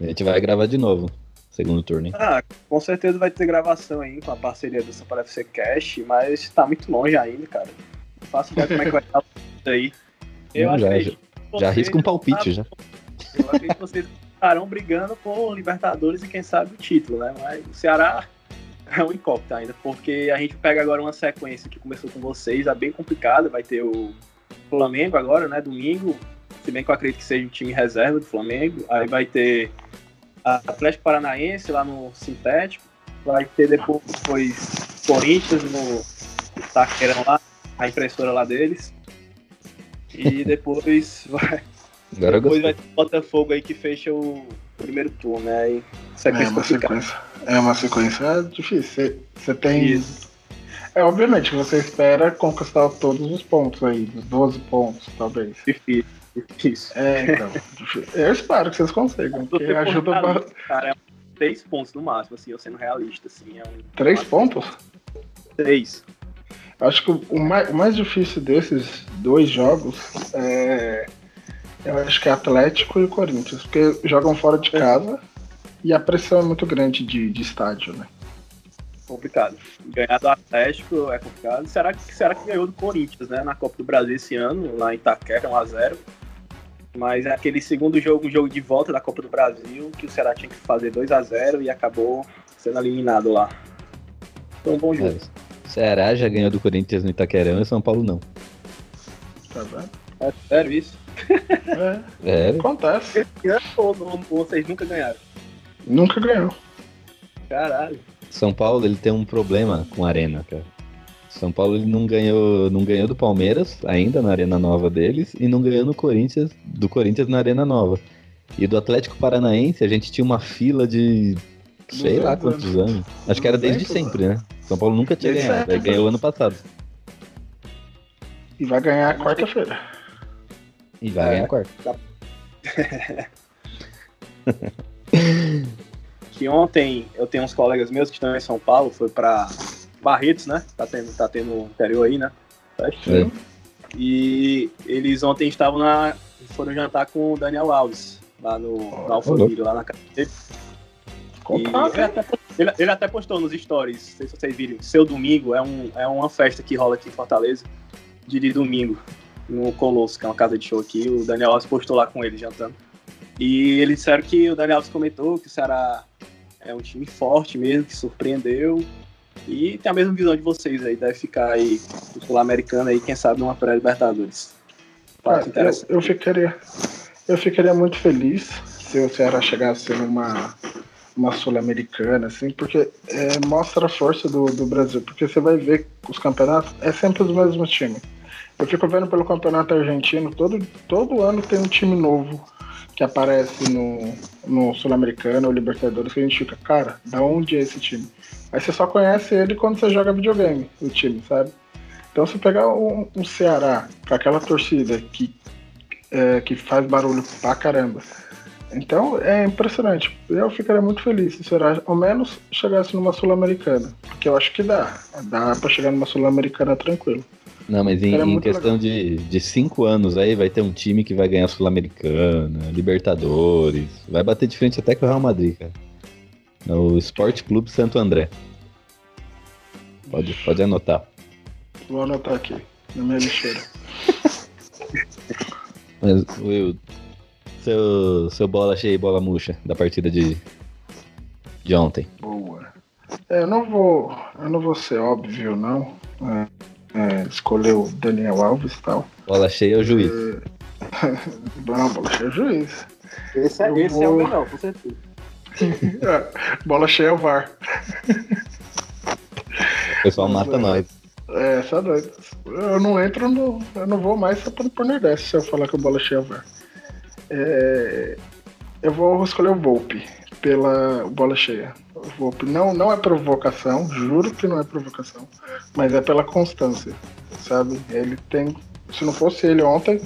A: A gente vai gravar de novo. Segundo turno, hein?
E: Ah, com certeza vai ter gravação aí com a parceria do São Paulo FC Cash, mas tá muito longe ainda, cara. Não faço ideia como é que vai estar aí. Eu acho
A: já,
E: que
A: já, arrisca um palpite já.
E: Eu acredito que vocês estarão brigando por Libertadores e quem sabe o título, né? Mas o Ceará é um incógnito ainda, porque a gente pega agora uma sequência que começou com vocês, é bem complicada. Vai ter o Flamengo agora, né? Domingo. Se bem que eu acredito que seja um time reserva do Flamengo. Aí vai ter Atlético Paranaense lá no Sintético. Vai ter depois Corinthians no Taqueirão lá, a impressora lá deles. E depois vai,
A: Agora
E: depois vai ter o Botafogo aí que fecha o primeiro turno, né? Aí,
B: É
E: sequência
B: uma
E: complicada.
B: sequência. É uma sequência é difícil. Você- tem.
E: Isso.
B: É, obviamente, você espera conquistar todos os pontos aí, os 12 pontos, talvez.
E: Difícil. Difícil.
B: É, então. Eu espero que vocês consigam, porque ajuda
E: Cara, é três pontos no máximo, assim, eu sendo realista, assim. É um...
B: Três pontos?
E: Três.
B: Acho que o mais, o mais difícil desses dois jogos é. Eu acho que é Atlético e Corinthians, porque jogam fora de casa e a pressão é muito grande de, de estádio, né?
E: Complicado. Ganhar do Atlético é complicado. Será que, será que ganhou do Corinthians, né? Na Copa do Brasil esse ano, lá em Itaquera, 1x0. Mas é aquele segundo jogo, um jogo de volta da Copa do Brasil, que o Ceará tinha que fazer 2x0 e acabou sendo eliminado lá. Foi um bom jogo.
A: É, Ceará já ganhou do Corinthians no Itaquerão e São Paulo não.
B: Tá vendo?
E: É sério isso?
B: É,
A: É,
B: acontece.
E: Esse ano ou, ou- ou vocês nunca ganharam?
B: Nunca ganhou.
E: Caralho.
A: São Paulo ele tem um problema com a arena, cara. São Paulo ele não ganhou, não ganhou do Palmeiras ainda na arena nova deles e não ganhou no Corinthians, do Corinthians na arena nova. E do Atlético Paranaense a gente tinha uma fila de sei lá
B: 200
A: quantos anos. Acho que era desde
B: 200
A: sempre, né? São Paulo nunca tinha
B: Desde
A: ganhado, aí
B: sempre.
A: ganhou ano passado.
B: E vai ganhar quarta-feira.
A: E vai
E: É.
A: ganhar quarto.
E: que ontem eu tenho uns colegas meus que estão em São Paulo, foi pra Barretos, né? Tá tendo, tá tendo no interior aí, né?
A: É.
E: E eles ontem estavam na. foram jantar com o Daniel Alves, lá no, no Alphaville, lá na casa dele. E até, ele- ele até postou nos stories, não sei se vocês viram, seu domingo é, um, é uma festa que rola aqui em Fortaleza, de, de domingo, no Colosso, que é uma casa de show aqui. O Daniel Alves postou lá com ele jantando. E eles disseram que o Daniel Alves comentou que o Ceará é um time forte mesmo, que surpreendeu. E tem a mesma visão de vocês aí, deve ficar aí do Sul-Americano aí, quem sabe numa pré-Libertadores. Fato
B: eu, eu ficaria, eu ficaria muito feliz se o Ceará chegasse numa uma sul-americana, assim, porque é, mostra a força do, do Brasil. Porque você vai ver os campeonatos, é sempre os mesmos times. Eu fico vendo pelo campeonato argentino, todo, todo ano tem um time novo que aparece no, no Sul-Americano ou Libertadores, que a gente fica, cara, da onde é esse time? Aí você só conhece ele quando você joga videogame, o time, sabe? Então se pegar um, um Ceará com aquela torcida que, é, que faz barulho pra caramba. Então é impressionante. Eu ficaria muito feliz se o Ceará ao menos chegasse numa Sul-Americana. Porque eu acho que dá. Dá pra chegar numa Sul-Americana tranquilo.
A: Não, mas em, em questão de, de cinco anos aí vai ter um time que vai ganhar Sul-Americana, Libertadores. Vai bater de frente até com o Real Madrid, cara. É O Esporte Clube Santo André. Pode, pode anotar.
B: Vou anotar aqui, na minha lixeira.
A: Mas, Will, seu, seu bola cheia e bola murcha da partida de, de ontem.
B: Boa. É, eu não vou. Eu não vou ser óbvio, não. É, é, escolher o Daniel Alves e tal.
A: Bola cheia é o juiz.
B: Não, bola cheia é o juiz.
E: Esse, é, esse é o
B: vou-
E: melhor, com certeza.
B: É, bola cheia é o VAR.
A: O pessoal mata nós.
B: É, só doido. Eu não entro no. Eu não vou mais só pro Nordeste se eu falar que o bola cheia é o VAR. É, eu vou escolher o Volpe pela bola cheia. O Volpe não, não é provocação, juro que não é provocação, mas é pela constância, sabe? Ele tem. Se não fosse ele ontem,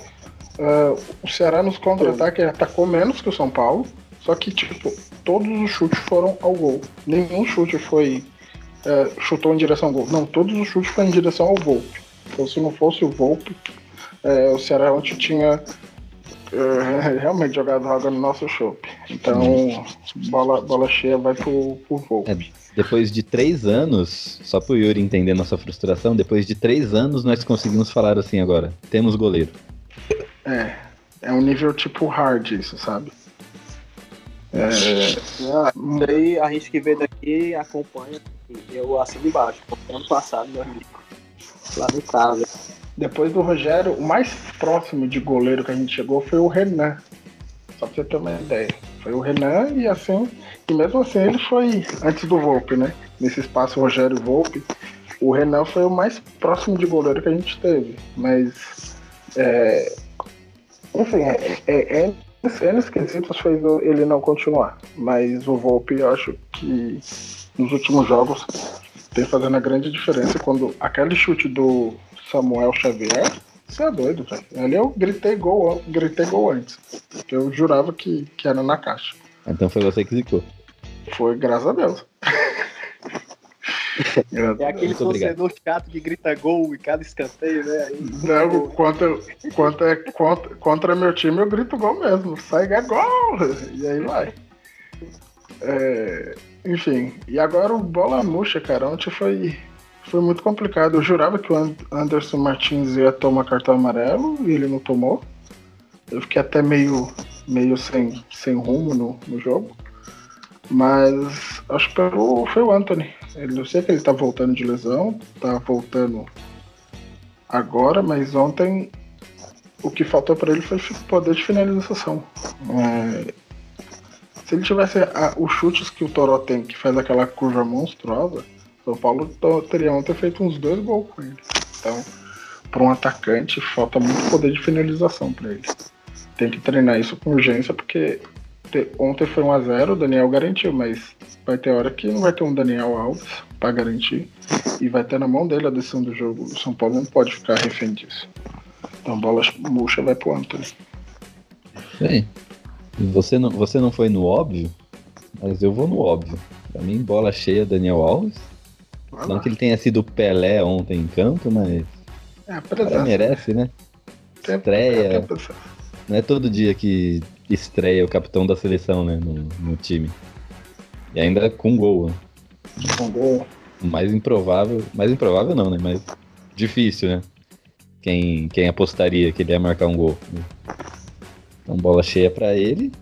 B: ah, o Ceará nos contra-ataques atacou menos que o São Paulo, só que, tipo, todos os chutes foram ao gol. Nenhum chute foi é, chutou em direção ao gol. Não, todos os chutes foram em direção ao Volpe. Então, se não fosse o Volpe, é, o Ceará ontem tinha é, realmente jogado água no nosso chope. Então, bola, bola cheia vai pro, pro Volpe.
A: É, depois de três anos, só pro Yuri entender nossa frustração, depois de três anos nós conseguimos falar assim agora. Temos goleiro.
B: É, é um nível tipo hard isso, sabe?
E: É, ah, daí a gente que vê daqui acompanha, eu assino embaixo, ano passado, meu amigo, lá no casa.
B: Depois do Rogério, o mais próximo de goleiro que a gente chegou foi o Renan. Só pra você ter uma ideia. Foi o Renan e assim, e mesmo assim ele foi antes do Volpe, né? Nesse espaço Rogério Volpe, o Renan foi o mais próximo de goleiro que a gente teve. Mas é, enfim, é, é, é N quesitos fez ele não continuar. Mas o Volpe eu acho que nos últimos jogos tem fazendo a grande diferença quando aquele chute do Samuel Xavier você é doido, velho. Ali eu gritei gol, gritei gol antes. Porque eu jurava que, que era na caixa.
A: Então foi você que zicou.
B: Foi, graças a Deus.
E: é aquele torcedor chato que grita gol em cada escanteio, né? Aí,
B: Não, gol, contra, contra, contra, contra meu time eu grito gol mesmo. Sai é gol! E aí vai. É, enfim, e agora o bola murcha, cara. Ontem foi foi muito complicado. Eu jurava que o Anderson Martins ia tomar cartão amarelo e ele não tomou. Eu fiquei até meio, meio sem, sem rumo no, no jogo. Mas acho que foi o Anthony. Ele, eu sei que ele tá voltando de lesão, tá voltando agora, mas ontem o que faltou para ele foi poder de finalização. É, se ele tivesse a, os chutes que o Toró tem, que faz aquela curva monstruosa, são Paulo teria ontem feito uns dois gols com ele. Então, para um atacante, falta muito poder de finalização para ele. Tem que treinar isso com urgência, porque ontem foi 1x0, o Daniel garantiu, mas vai ter hora que não vai ter um Daniel Alves para garantir. E vai ter na mão dele a decisão do jogo. O São Paulo não pode ficar refém disso. Então, bola murcha vai pro Antônio.
A: Bem, você não, você não foi no óbvio, mas eu vou no óbvio. Pra mim, bola cheia Daniel Alves. Não que ele tenha sido Pelé ontem em campo, mas. É, merece, né? Estreia. Não é todo dia que estreia o capitão da seleção, né? No, no time. E ainda com gol. Né?
B: Com gol.
A: Mais improvável. Mais improvável não, né? Mas difícil, né? Quem, quem apostaria que ele ia marcar um gol. Então bola cheia para ele.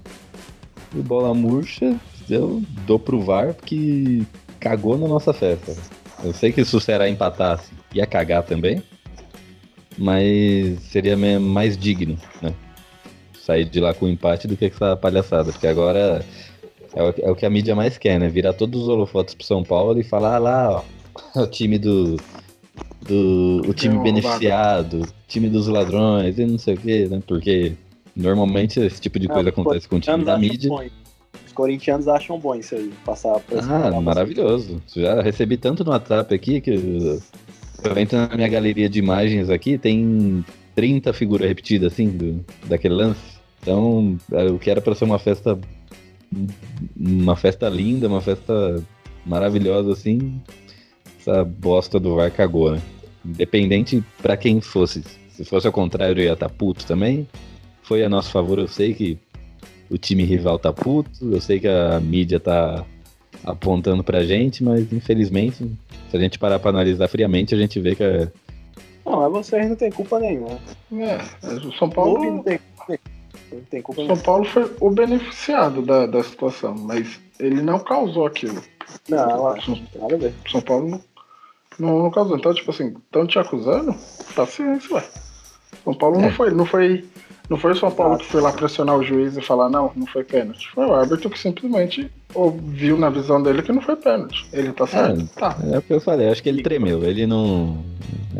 A: E bola murcha, eu dou pro VAR porque cagou na nossa festa. Eu sei que se o Ceará empatasse, ia cagar também. Mas seria mais digno, né? Sair de lá com o empate do que essa palhaçada. Porque agora é o, é o que a mídia mais quer, né? Virar todos os holofotos pro São Paulo e falar ah, lá, ó, o time do. do o time beneficiado, time dos ladrões e não sei o quê, né? Porque normalmente esse tipo de coisa acontece com o time da mídia.
E: Os corintianos acham bom isso aí, passar por
A: Ah, maravilhoso. Já recebi tanto no WhatsApp aqui que eu entro na minha galeria de imagens aqui, tem 30 figuras repetidas assim do, daquele lance. Então, o que era para ser uma festa uma festa linda, uma festa maravilhosa assim, essa bosta do VAR cagou, né? Independente para quem fosse. Se fosse ao contrário, eu ia estar tá puto também. Foi a nosso favor, eu sei que o time rival tá puto, eu sei que a mídia tá apontando pra gente, mas infelizmente, se a gente parar pra analisar friamente, a gente vê que é...
E: Não, mas vocês não tem culpa nenhuma.
B: É, o São Paulo. Não tem, não tem culpa São Paulo foi o beneficiado da, da situação, mas ele não causou aquilo.
E: Não, acho nada a ver.
B: São Paulo não, não, não causou. Então, tipo assim, estão te acusando? Paciência, ué. São Paulo é. não foi, não foi não foi o São Paulo que foi lá pressionar o juiz e falar, não, não foi pênalti. Foi o árbitro que simplesmente ouviu na visão dele que não foi pênalti. Ele tá certo? É, tá.
A: É o que eu falei, acho que ele tremeu. Ele não.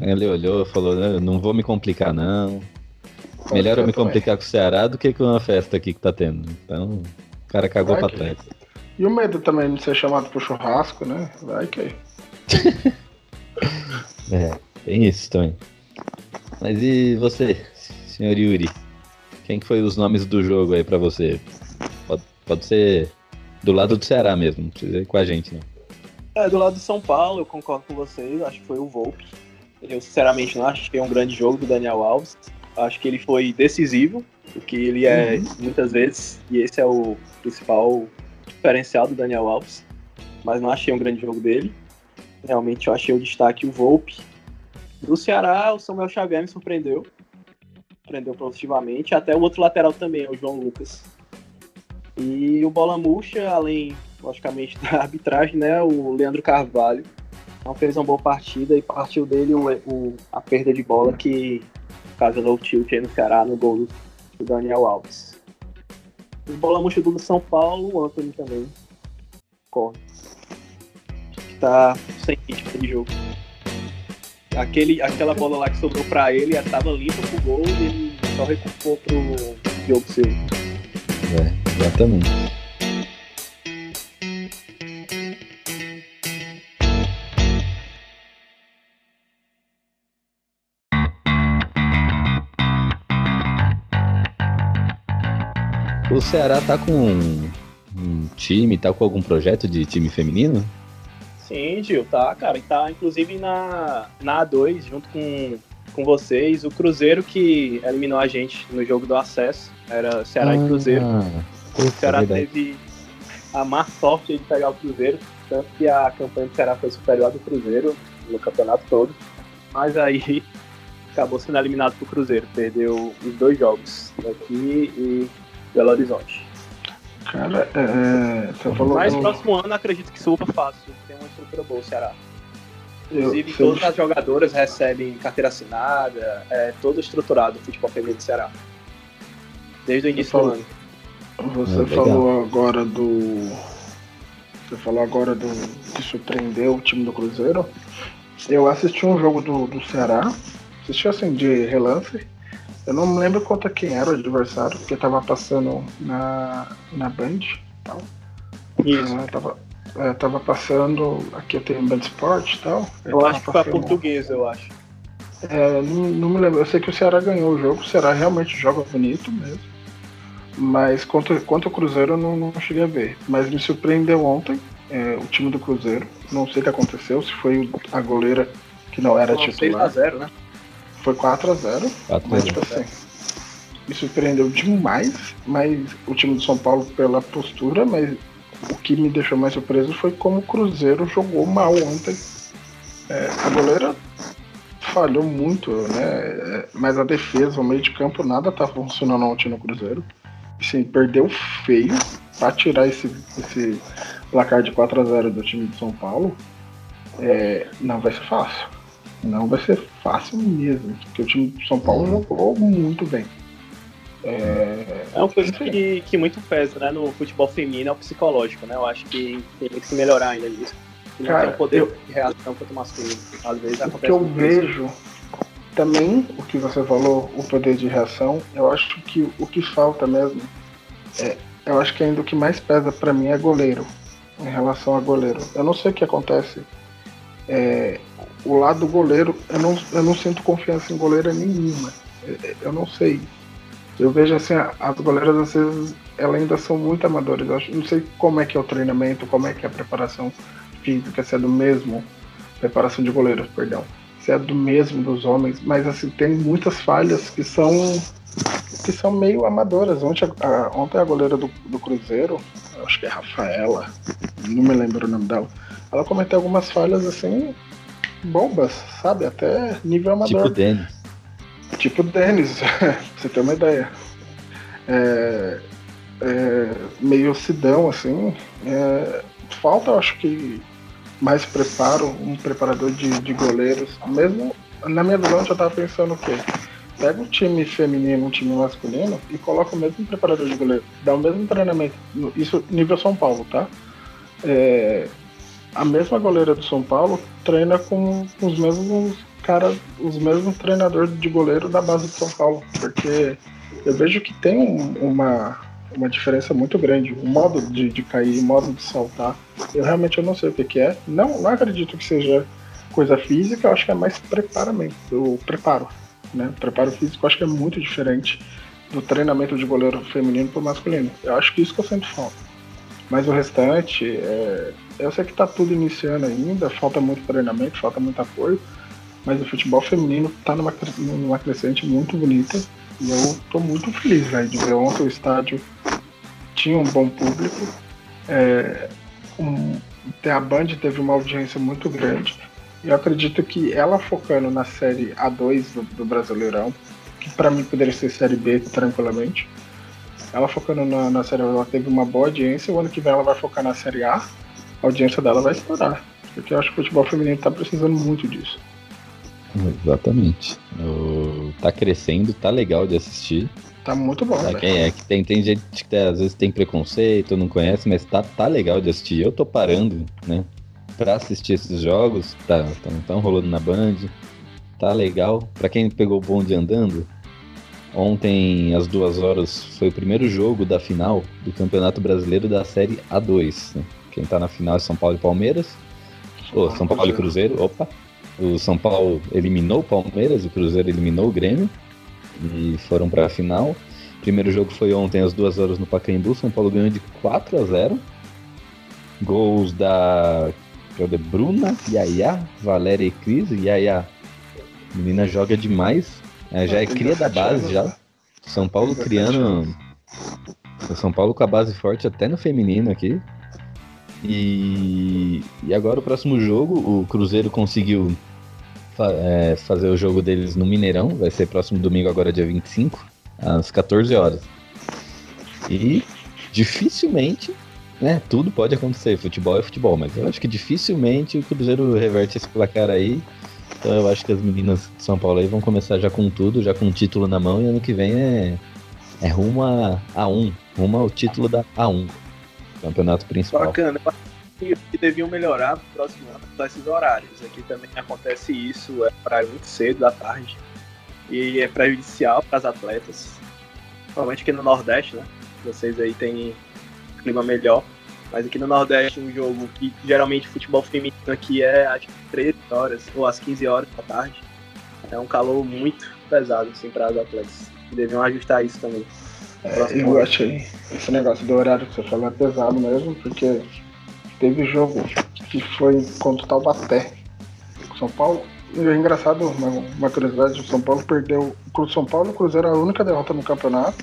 A: Ele olhou e falou, não vou me complicar, não. Melhor eu me complicar com o Ceará do que com uma festa aqui que tá tendo. Então, o cara cagou Vai pra que... trás.
B: E o medo também de ser chamado pro churrasco, né? Vai que.
A: é, tem isso também. Mas e você, senhor Yuri? Quem que foi os nomes do jogo aí para você? Pode, pode ser do lado do Ceará mesmo, não precisa ir com a gente, não.
E: É, do lado do São Paulo, eu concordo com vocês, acho que foi o Volpe. Eu sinceramente não acho que é um grande jogo do Daniel Alves. Acho que ele foi decisivo, o que ele é uhum. muitas vezes, e esse é o principal diferencial do Daniel Alves. Mas não achei um grande jogo dele. Realmente eu achei o destaque o Volpe. Do Ceará, o Samuel Xavier me surpreendeu. Surpreendeu positivamente. Até o outro lateral também, o João Lucas. E o Bola Murcha, além, logicamente, da arbitragem, né? O Leandro Carvalho fez uma boa partida e partiu dele o, o a perda de bola que causou o tilt aí no Ceará no gol do Daniel Alves. O Bola Murcha do São Paulo, o Anthony também. Corre. Tá sem ritmo de jogo. Aquele, aquela bola lá que sobrou pra ele estava limpa pro gol e ele só recuperou pro jogo seu.
A: É, exatamente. O Ceará tá com um, um time, tá com algum projeto de time feminino?
E: Sim, Gil, tá, cara. Tá inclusive na, na A2, junto com, com vocês, o Cruzeiro que eliminou a gente no jogo do acesso. Era Ceará ah, e Cruzeiro. o Ceará teve a má sorte de pegar o Cruzeiro, tanto que a campanha do Ceará foi superior à do Cruzeiro no campeonato todo. Mas aí acabou sendo eliminado pro Cruzeiro, perdeu os dois jogos aqui e Belo Horizonte.
B: Cara, é, você falou.
E: Mas no próximo ano acredito que suba fácil. Tem uma estrutura boa o Ceará. Inclusive, eu, todas eu... as jogadoras recebem carteira assinada, é todo estruturado o futebol feminino do Ceará. Desde o início do ano.
B: Você é, falou agora do. Você falou agora do que surpreendeu o time do Cruzeiro. Eu assisti um jogo do, do Ceará, assisti assim de relance. Eu não me lembro contra quem era o adversário, porque tava passando na, na Band e tal.
E: Isso.
B: É, tava, é, tava passando. Aqui eu tenho Band Sport e tal.
E: Eu acho que foi a portuguesa, eu acho.
B: É, não, não, me lembro. Eu sei que o Ceará ganhou o jogo. O Ceará realmente joga bonito mesmo. Mas contra, contra o Cruzeiro eu não, não cheguei a ver. Mas me surpreendeu ontem é, o time do Cruzeiro. Não sei o que aconteceu, se foi a goleira que não era não, titular.
E: 6x0, né?
B: Foi 4x0. Mas, tipo assim, me surpreendeu demais, mas o time do São Paulo pela postura, mas o que me deixou mais surpreso foi como o Cruzeiro jogou mal ontem. É, a goleira falhou muito, né? É, mas a defesa, o meio de campo, nada tá funcionando ontem no Cruzeiro. Assim, perdeu feio para tirar esse, esse placar de 4 a 0 do time de São Paulo. É, não vai ser fácil. Não vai ser fácil mesmo, porque o time do São Paulo jogou muito bem.
E: É, é uma coisa que, que muito pesa né, no futebol feminino, é o psicológico, né? Eu acho que tem que se melhorar ainda nisso. Não Cara, tem o poder eu, de reação quanto masculino. Às vezes
B: o que eu vejo também, o que você falou, o poder de reação, eu acho que o que falta mesmo, é, eu acho que ainda o que mais pesa para mim é goleiro, em relação a goleiro. Eu não sei o que acontece. É, o lado do goleiro, eu não, eu não sinto confiança em goleira nenhuma. Eu não sei. Eu vejo assim, as goleiras às vezes elas ainda são muito amadoras. Eu não sei como é que é o treinamento, como é que é a preparação física, se é do mesmo, preparação de goleiros, perdão. Se é do mesmo dos homens, mas assim, tem muitas falhas que são que são meio amadoras. Ontem a, ontem a goleira do, do Cruzeiro, acho que é Rafaela, não me lembro o nome dela, ela cometeu algumas falhas assim bombas, sabe? Até nível amador.
A: Tipo Denis.
B: Tipo Denis, pra você ter uma ideia. É, é, meio sidão, assim. É, falta, acho que, mais preparo, um preparador de, de goleiros. Mesmo, na minha visão, eu já tava pensando o quê? Pega um time feminino, um time masculino e coloca o mesmo preparador de goleiro. Dá o mesmo treinamento. Isso nível São Paulo, tá? É, a mesma goleira do São Paulo treina com os mesmos caras, os mesmos treinadores de goleiro da base do São Paulo, porque eu vejo que tem uma, uma diferença muito grande, o modo de, de cair, o modo de saltar. Eu realmente eu não sei o que, que é. Não, não acredito que seja coisa física, eu acho que é mais preparamento, o preparo, né? O preparo físico eu acho que é muito diferente do treinamento de goleiro feminino para masculino. Eu acho que isso que eu sinto falta. Mas o restante, é, eu sei que tá tudo iniciando ainda, falta muito treinamento, falta muito apoio, mas o futebol feminino tá numa, numa crescente muito bonita e eu tô muito feliz véio, de ver ontem o estádio tinha um bom público. É, um, a Band teve uma audiência muito grande. E eu acredito que ela focando na série A2 do, do Brasileirão, que para mim poderia ser série B tranquilamente, ela focando na, na série A, ela teve uma boa audiência. O ano que vem ela vai focar na série A, a audiência dela vai estourar. Porque eu acho que o futebol feminino tá precisando muito disso.
A: Exatamente. O... Tá crescendo, tá legal de assistir.
B: Tá muito bom,
A: né? É, que tem, tem gente que às vezes tem preconceito, não conhece, mas tá, tá legal de assistir. Eu tô parando, né? Pra assistir esses jogos, tá, tão, tão rolando na Band. Tá legal. Pra quem pegou o bonde andando, ontem às duas horas foi o primeiro jogo da final do Campeonato Brasileiro da Série A2. Né? Quem tá na final é São Paulo e Palmeiras. Oh, São Paulo e Cruzeiro, opa. O São Paulo eliminou o Palmeiras, o Cruzeiro eliminou o Grêmio e foram para a final. Primeiro jogo foi ontem às duas horas no Pacaembu. São Paulo ganhou de 4 a 0. Gols da? Bruna, Yaya, Valéria e Cris. Yaya, menina joga demais. É, já é cria da base já. São Paulo criando. São Paulo com a base forte até no feminino aqui. E, e agora o próximo jogo, o Cruzeiro conseguiu é, fazer o jogo deles no Mineirão, vai ser próximo domingo, agora dia 25, às 14 horas. E dificilmente, né, tudo pode acontecer, futebol é futebol, mas eu acho que dificilmente o Cruzeiro reverte esse placar aí. Então eu acho que as meninas de São Paulo aí vão começar já com tudo, já com o título na mão, e ano que vem é, é rumo a A1, rumo ao título da A1, campeonato principal.
E: Bacana, que deviam melhorar no próximo ano são esses horários. Aqui também acontece isso, é horário muito cedo da tarde. E é prejudicial para as atletas. Principalmente aqui no Nordeste, né? Vocês aí têm clima melhor. Mas aqui no Nordeste, um jogo que geralmente futebol feminino aqui é às 13 horas ou às 15 horas da tarde. É um calor muito pesado assim, para as atletas. E deviam ajustar isso também.
B: É, eu achei esse negócio do horário que você falou é pesado mesmo, porque teve jogo que foi contra o Taubaté. O São Paulo. É engraçado, uma, uma curiosidade, o São Paulo perdeu. O São Paulo o Cruzeiro a única derrota no campeonato.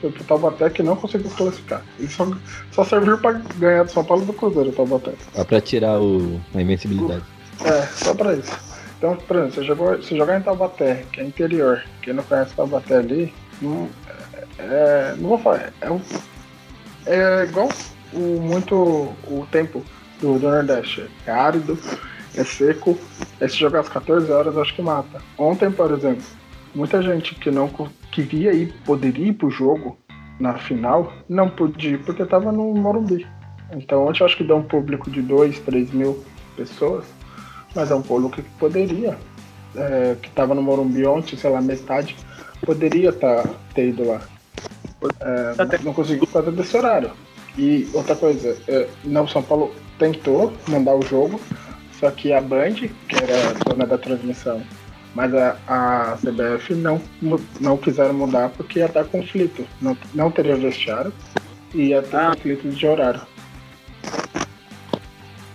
B: Foi pro Taubaté que não conseguiu classificar. Ele só, só serviu para ganhar do São Paulo e do Cruzeiro, o Taubaté.
A: Só pra tirar o, a invencibilidade.
B: É, só pra isso. Então, por exemplo, você, jogou, você jogar em Taubaté, que é interior, quem não conhece Taubaté ali, não, é, é não vou falar, é, é igual o, muito o tempo do, do Nordeste. É árido, é seco. É se jogar às 14 horas, acho que mata. Ontem, por exemplo, muita gente que não queria ir, poderia ir pro jogo na final, não podia ir porque tava no Morumbi. Então ontem eu acho que deu um público de 2, 3 mil pessoas, mas é um público que poderia, é, que tava no Morumbi ontem, sei lá, metade, poderia tá, ter ido lá. É, não conseguiu por causa desse horário. E outra coisa, é, não, São Paulo tentou mandar o jogo, só que a Band, que era a dona da transmissão, mas a, a CBF não, não quiseram mudar porque ia dar conflito. Não, não teria vestiário e ia ter ah. conflito de horário.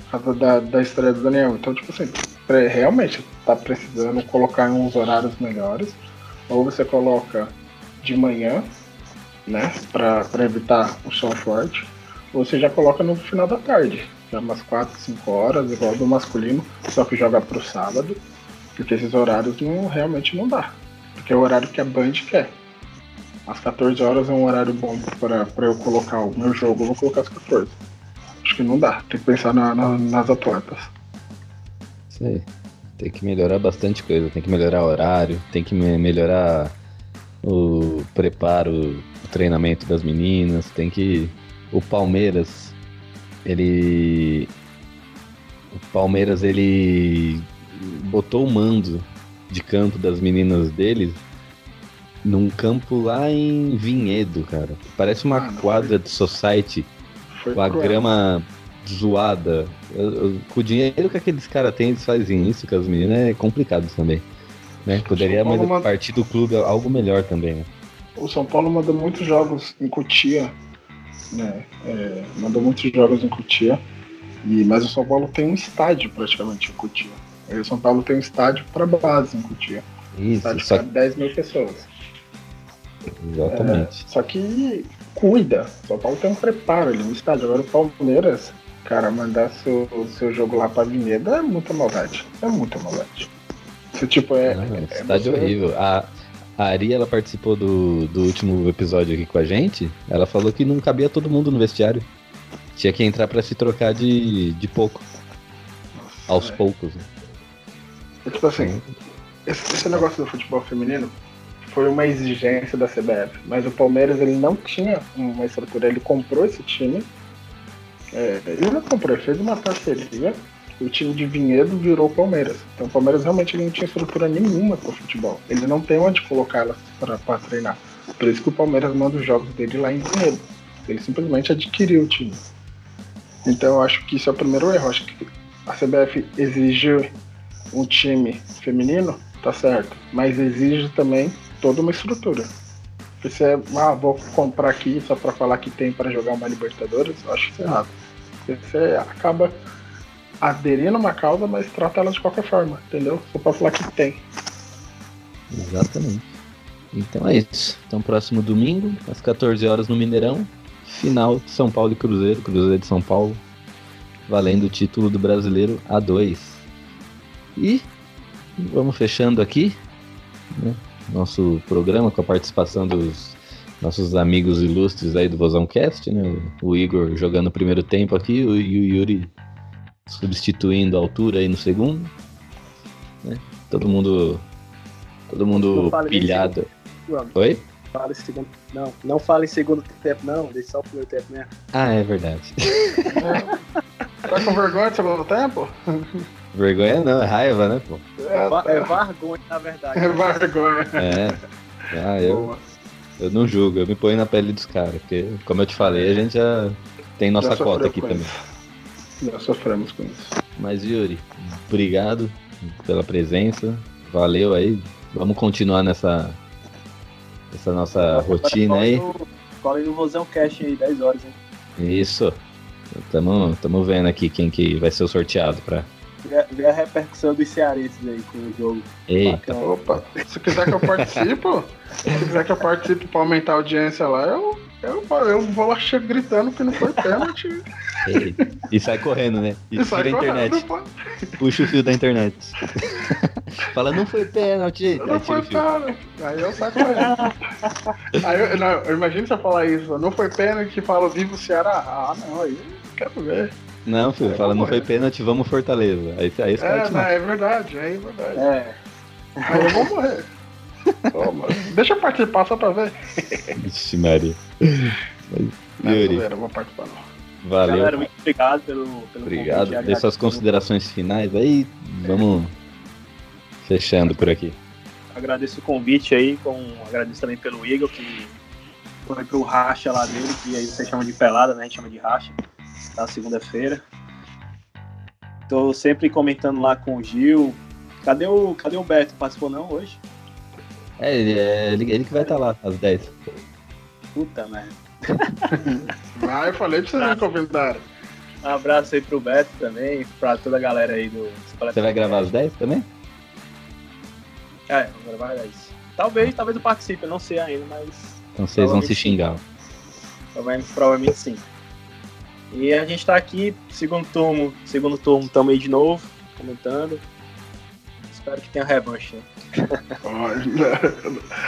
B: Por causa da, da estreia do Daniel. Então, tipo assim, realmente tá precisando colocar em uns horários melhores. Ou você coloca de manhã, né? Pra, pra evitar o sol forte você já coloca no final da tarde, já umas 4, 5 horas, igual do masculino, só que joga pro sábado, porque esses horários não, realmente não dá. Porque é o horário que a Band quer. Às 14 horas é um horário bom para eu colocar o meu jogo, eu vou colocar às 14. Acho que não dá, tem que pensar na, na, nas atletas.
A: Sei. Tem que melhorar bastante coisa, tem que melhorar o horário, tem que melhorar o preparo, o treinamento das meninas, tem que o Palmeiras, ele. O Palmeiras, ele botou o mando de campo das meninas dele num campo lá em Vinhedo, cara. Parece uma ah, quadra de society com a grama zoada. Eu, eu, com o dinheiro que aqueles caras têm, eles fazem isso com as meninas, é complicado também. Né? Poderia mais manda... partir do clube algo melhor também, né?
B: O São Paulo manda muitos jogos em Cotia né? É, mandou muitos jogos em Cotia. E, mas o São Paulo tem um estádio praticamente em Cotia. E o São Paulo tem um estádio para base em Cotia.
A: Isso,
B: estádio
A: só...
B: para 10 mil pessoas.
A: Exatamente.
B: É, só que cuida. O São Paulo tem um preparo ali no estádio. Agora o Palmeiras, cara, mandar seu, seu jogo lá pra Vinhedo é muita maldade. É muita maldade. Isso, tipo, é.
A: Não,
B: é
A: estádio
B: você-
A: horrível. A, a Ari, ela participou do, do último episódio aqui com a gente. Ela falou que não cabia todo mundo no vestiário. Tinha que entrar pra se trocar de, de pouco. Aos
B: é.
A: poucos. né?
B: É tipo assim, esse, esse negócio do futebol feminino foi uma exigência da CBF, mas o Palmeiras ele não tinha uma estrutura, ele comprou esse time. é, ele não comprou, ele fez uma parceria. O time de Vinhedo virou o Palmeiras. Então o Palmeiras realmente não tinha estrutura nenhuma para o futebol. Ele não tem onde colocá-la para treinar. Por isso que o Palmeiras manda os jogos dele lá em Vinhedo. Ele simplesmente adquiriu o time. Então eu acho que isso é o primeiro erro. Acho que a CBF exige um time feminino, tá certo. Mas exige também toda uma estrutura. Você, ah, vou comprar aqui só pra falar que tem para jogar uma Libertadores, eu acho isso errado. Porque Você acaba aderindo a uma causa, mas trata ela de qualquer forma, entendeu? Só pra falar que tem.
A: Exatamente. Então é isso. Então, próximo domingo, às 14 horas no Mineirão, final de São Paulo e Cruzeiro, Cruzeiro de São Paulo, valendo o título do brasileiro A2. E vamos fechando aqui né, nosso programa com a participação dos nossos amigos ilustres aí do Vozão Cast, né? O Igor jogando o primeiro tempo aqui o- e o Yuri substituindo a altura aí no segundo. né? Todo mundo. Todo mundo
E: Não
A: pilhado. Oi?
E: Fala em segundo. Não, não fala em segundo tempo, não. Deixa só o primeiro tempo mesmo.
A: Ah, é verdade.
B: Tá com vergonha do segundo tempo?
A: Vergonha não, é raiva, né, pô?
B: É,
E: Va- É vergonha, na verdade.
B: é vergonha.
A: É. Ah, eu,
B: Boa.
A: eu não julgo, eu me ponho na pele dos caras, porque, como eu te falei, a gente já tem nossa
B: Já
A: cota aqui também.
B: isso. Já sofremos com isso.
A: Mas, Yuri, obrigado pela presença. Valeu aí. Vamos continuar nessa, nessa nossa rotina aí.
E: Cola aí no Vozão Cash aí, 10 horas, hein?
A: Isso. Tamo, tamo vendo aqui quem que vai ser o sorteado pra.
E: Vê, vê a repercussão dos cearenses aí com o jogo.
A: Eita,
E: Bacana.
B: Opa, se quiser que eu participe, se quiser que eu participe pra aumentar a audiência lá, eu, eu, eu vou lá chego gritando que não foi pênalti.
A: E sai correndo, né? E
B: E sai
A: tira a internet.
B: correndo, pô.
A: Puxa o fio da internet. Fala, não foi pênalti.
B: Não foi pênalti. Aí eu saio correndo. Aí eu, não, eu imagino você falar isso. Não foi pênalti e fala viva o Ceará. Ah, não, aí eu quero ver.
A: Não, filho,
B: Aí
A: fala, não foi
B: morrer.
A: pênalti, vamos Fortaleza. Aí, aí os
B: É, não, é verdade, é verdade.
E: É,
B: Aí eu vou morrer. Mano, deixa eu participar só pra ver.
A: Vixe, Maria.
B: Não,
A: Yuri,
B: zoeira, eu vou participar não.
A: valeu.
E: galera, muito obrigado pelo, pelo
A: Obrigado.
E: convite.
A: Dê
E: Agradeço
A: suas considerações finais aí. Vamos fechando por aqui.
E: Agradeço o convite aí, com, agradeço também pelo Igor, que foi pro racha lá dele, que aí vocês chamam de pelada, né? A gente chama de racha, na segunda-feira. Tô sempre comentando lá com o Gil. Cadê o, cadê o Beto? Participou não hoje?
A: É, ele, é, ele, ele que vai estar lá às 10.
E: Puta merda.
B: Ah, eu falei pra vocês me convidarem.
E: Um abraço aí pro Beto também, pra toda a galera aí do.
A: Você vai gravar às 10 também?
E: É, vou gravar isso. Talvez, talvez eu participe, eu não sei ainda, mas
A: Então vocês vão se xingar.
E: Provavelmente, provavelmente sim. E a gente tá aqui, segundo turno, segundo turno também de novo, comentando. Espero que tenha revanche, né?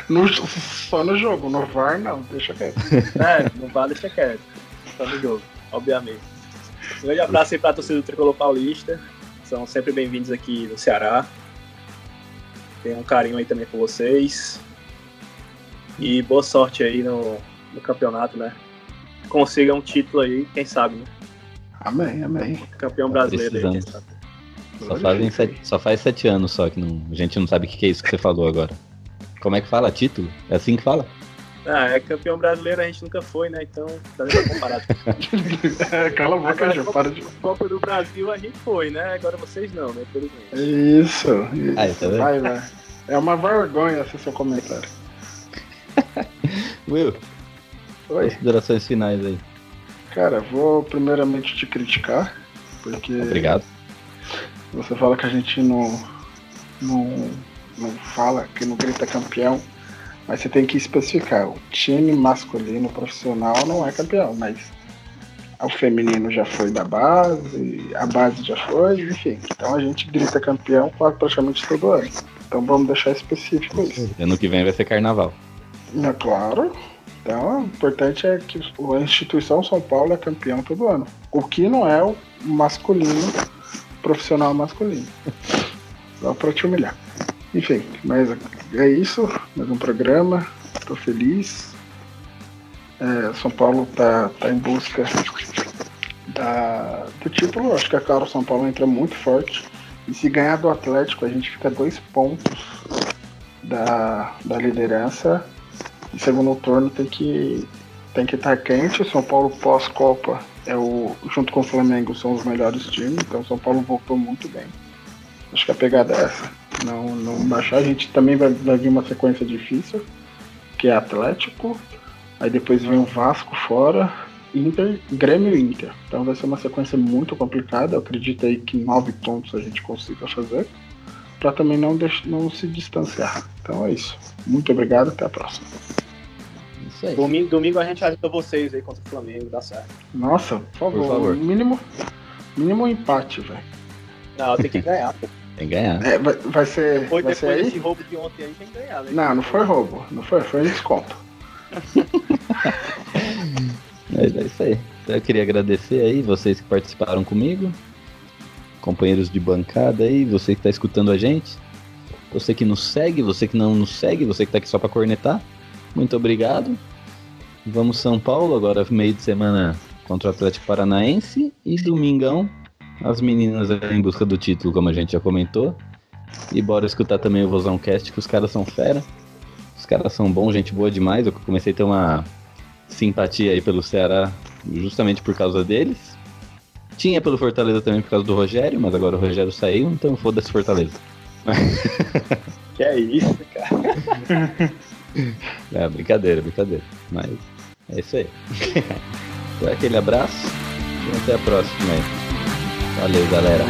B: No- só no jogo, no VAR não, deixa quieto.
E: É, não vale deixar quieto. Só no jogo, obviamente. Um grande abraço aí pra torcida do Tricolor Paulista. São sempre bem-vindos aqui no Ceará. Tenho um carinho aí também com vocês. E boa sorte aí no, no campeonato, né? Consiga um título aí, quem sabe, né?
B: Amém, amém.
E: Campeão
A: Tá
E: brasileiro aí, quem sabe.
A: Só, fazem sete, só faz sete anos só que não, a gente não sabe o que que é isso que você falou agora. Como é que fala? Título? É assim que fala?
E: Ah, é campeão brasileiro a gente nunca foi, né? Então, tá nem pra comparar.
B: É, cala a boca, Gil, para de.
E: Copa do Brasil a gente foi, né? Agora vocês não, né? Felizmente.
B: Isso, isso.
A: Aí, tá vendo?
B: vai, vai. É uma vergonha esse seu comentário.
A: Will,
B: Oi.
A: considerações finais aí.
B: Cara, vou primeiramente te criticar, porque.
A: Obrigado.
B: Você fala que a gente não, não, não fala, que não grita campeão, mas você tem que especificar. O time masculino profissional não é campeão, mas o feminino já foi da base, a base já foi, enfim. Então a gente grita campeão praticamente todo ano. Então vamos deixar específico isso.
A: Ano que vem vai ser carnaval.
B: É claro. Então, o importante é que a instituição São Paulo é campeão todo ano. O que não é o masculino, profissional masculino. Só pra te humilhar. Enfim, mas é isso. Mais um programa. Tô feliz. É, São Paulo tá, tá em busca da, do título. Acho que a cara São Paulo entra muito forte. E se ganhar do Atlético, a gente fica dois pontos da, da liderança. Segundo turno tem que tem que estar quente. O São Paulo pós-Copa é o junto com o Flamengo são os melhores times. Então o São Paulo voltou muito bem. Acho que a pegada é essa. Não, não baixar. A gente também vai, vai vir uma sequência difícil, que é Atlético. Aí depois vem o Vasco fora. Inter, Grêmio e Inter. Então vai ser uma sequência muito complicada. Eu acredito aí que nove pontos a gente consiga fazer. Para também não, deixar, não se distanciar. Então é isso. Muito obrigado, até a próxima.
A: Isso aí.
E: Domingo, domingo a gente ajuda vocês aí contra o Flamengo, dá certo.
B: Nossa, por favor.
A: Por favor.
B: Mínimo, mínimo empate, velho.
E: Não, tem que ganhar. pô.
A: Tem que ganhar.
B: É, vai, vai ser,
E: Depois,
B: vai ser
E: depois
B: aí?
E: desse roubo de ontem aí, tem que ganhar. Né?
B: Não, não foi roubo. Não foi, foi desconto.
A: Mas é isso aí. Então, eu queria agradecer aí vocês que participaram comigo, companheiros de bancada aí, você que tá escutando a gente, você que nos segue, você que não nos segue, você que tá aqui só pra cornetar, muito obrigado. Vamos São Paulo, agora meio de semana contra o Atlético Paranaense e domingão as meninas em busca do título, como a gente já comentou. E bora escutar também o Vozão Cast, que os caras são fera. Os caras são bons, gente boa demais. Eu comecei a ter uma simpatia aí pelo Ceará justamente por causa deles. Tinha pelo Fortaleza também por causa do Rogério, mas agora o Rogério saiu, então foda-se Fortaleza.
E: Que é isso, cara.
A: É, brincadeira, brincadeira. Mas é isso aí. então, aquele abraço e até a próxima aí. Valeu, galera.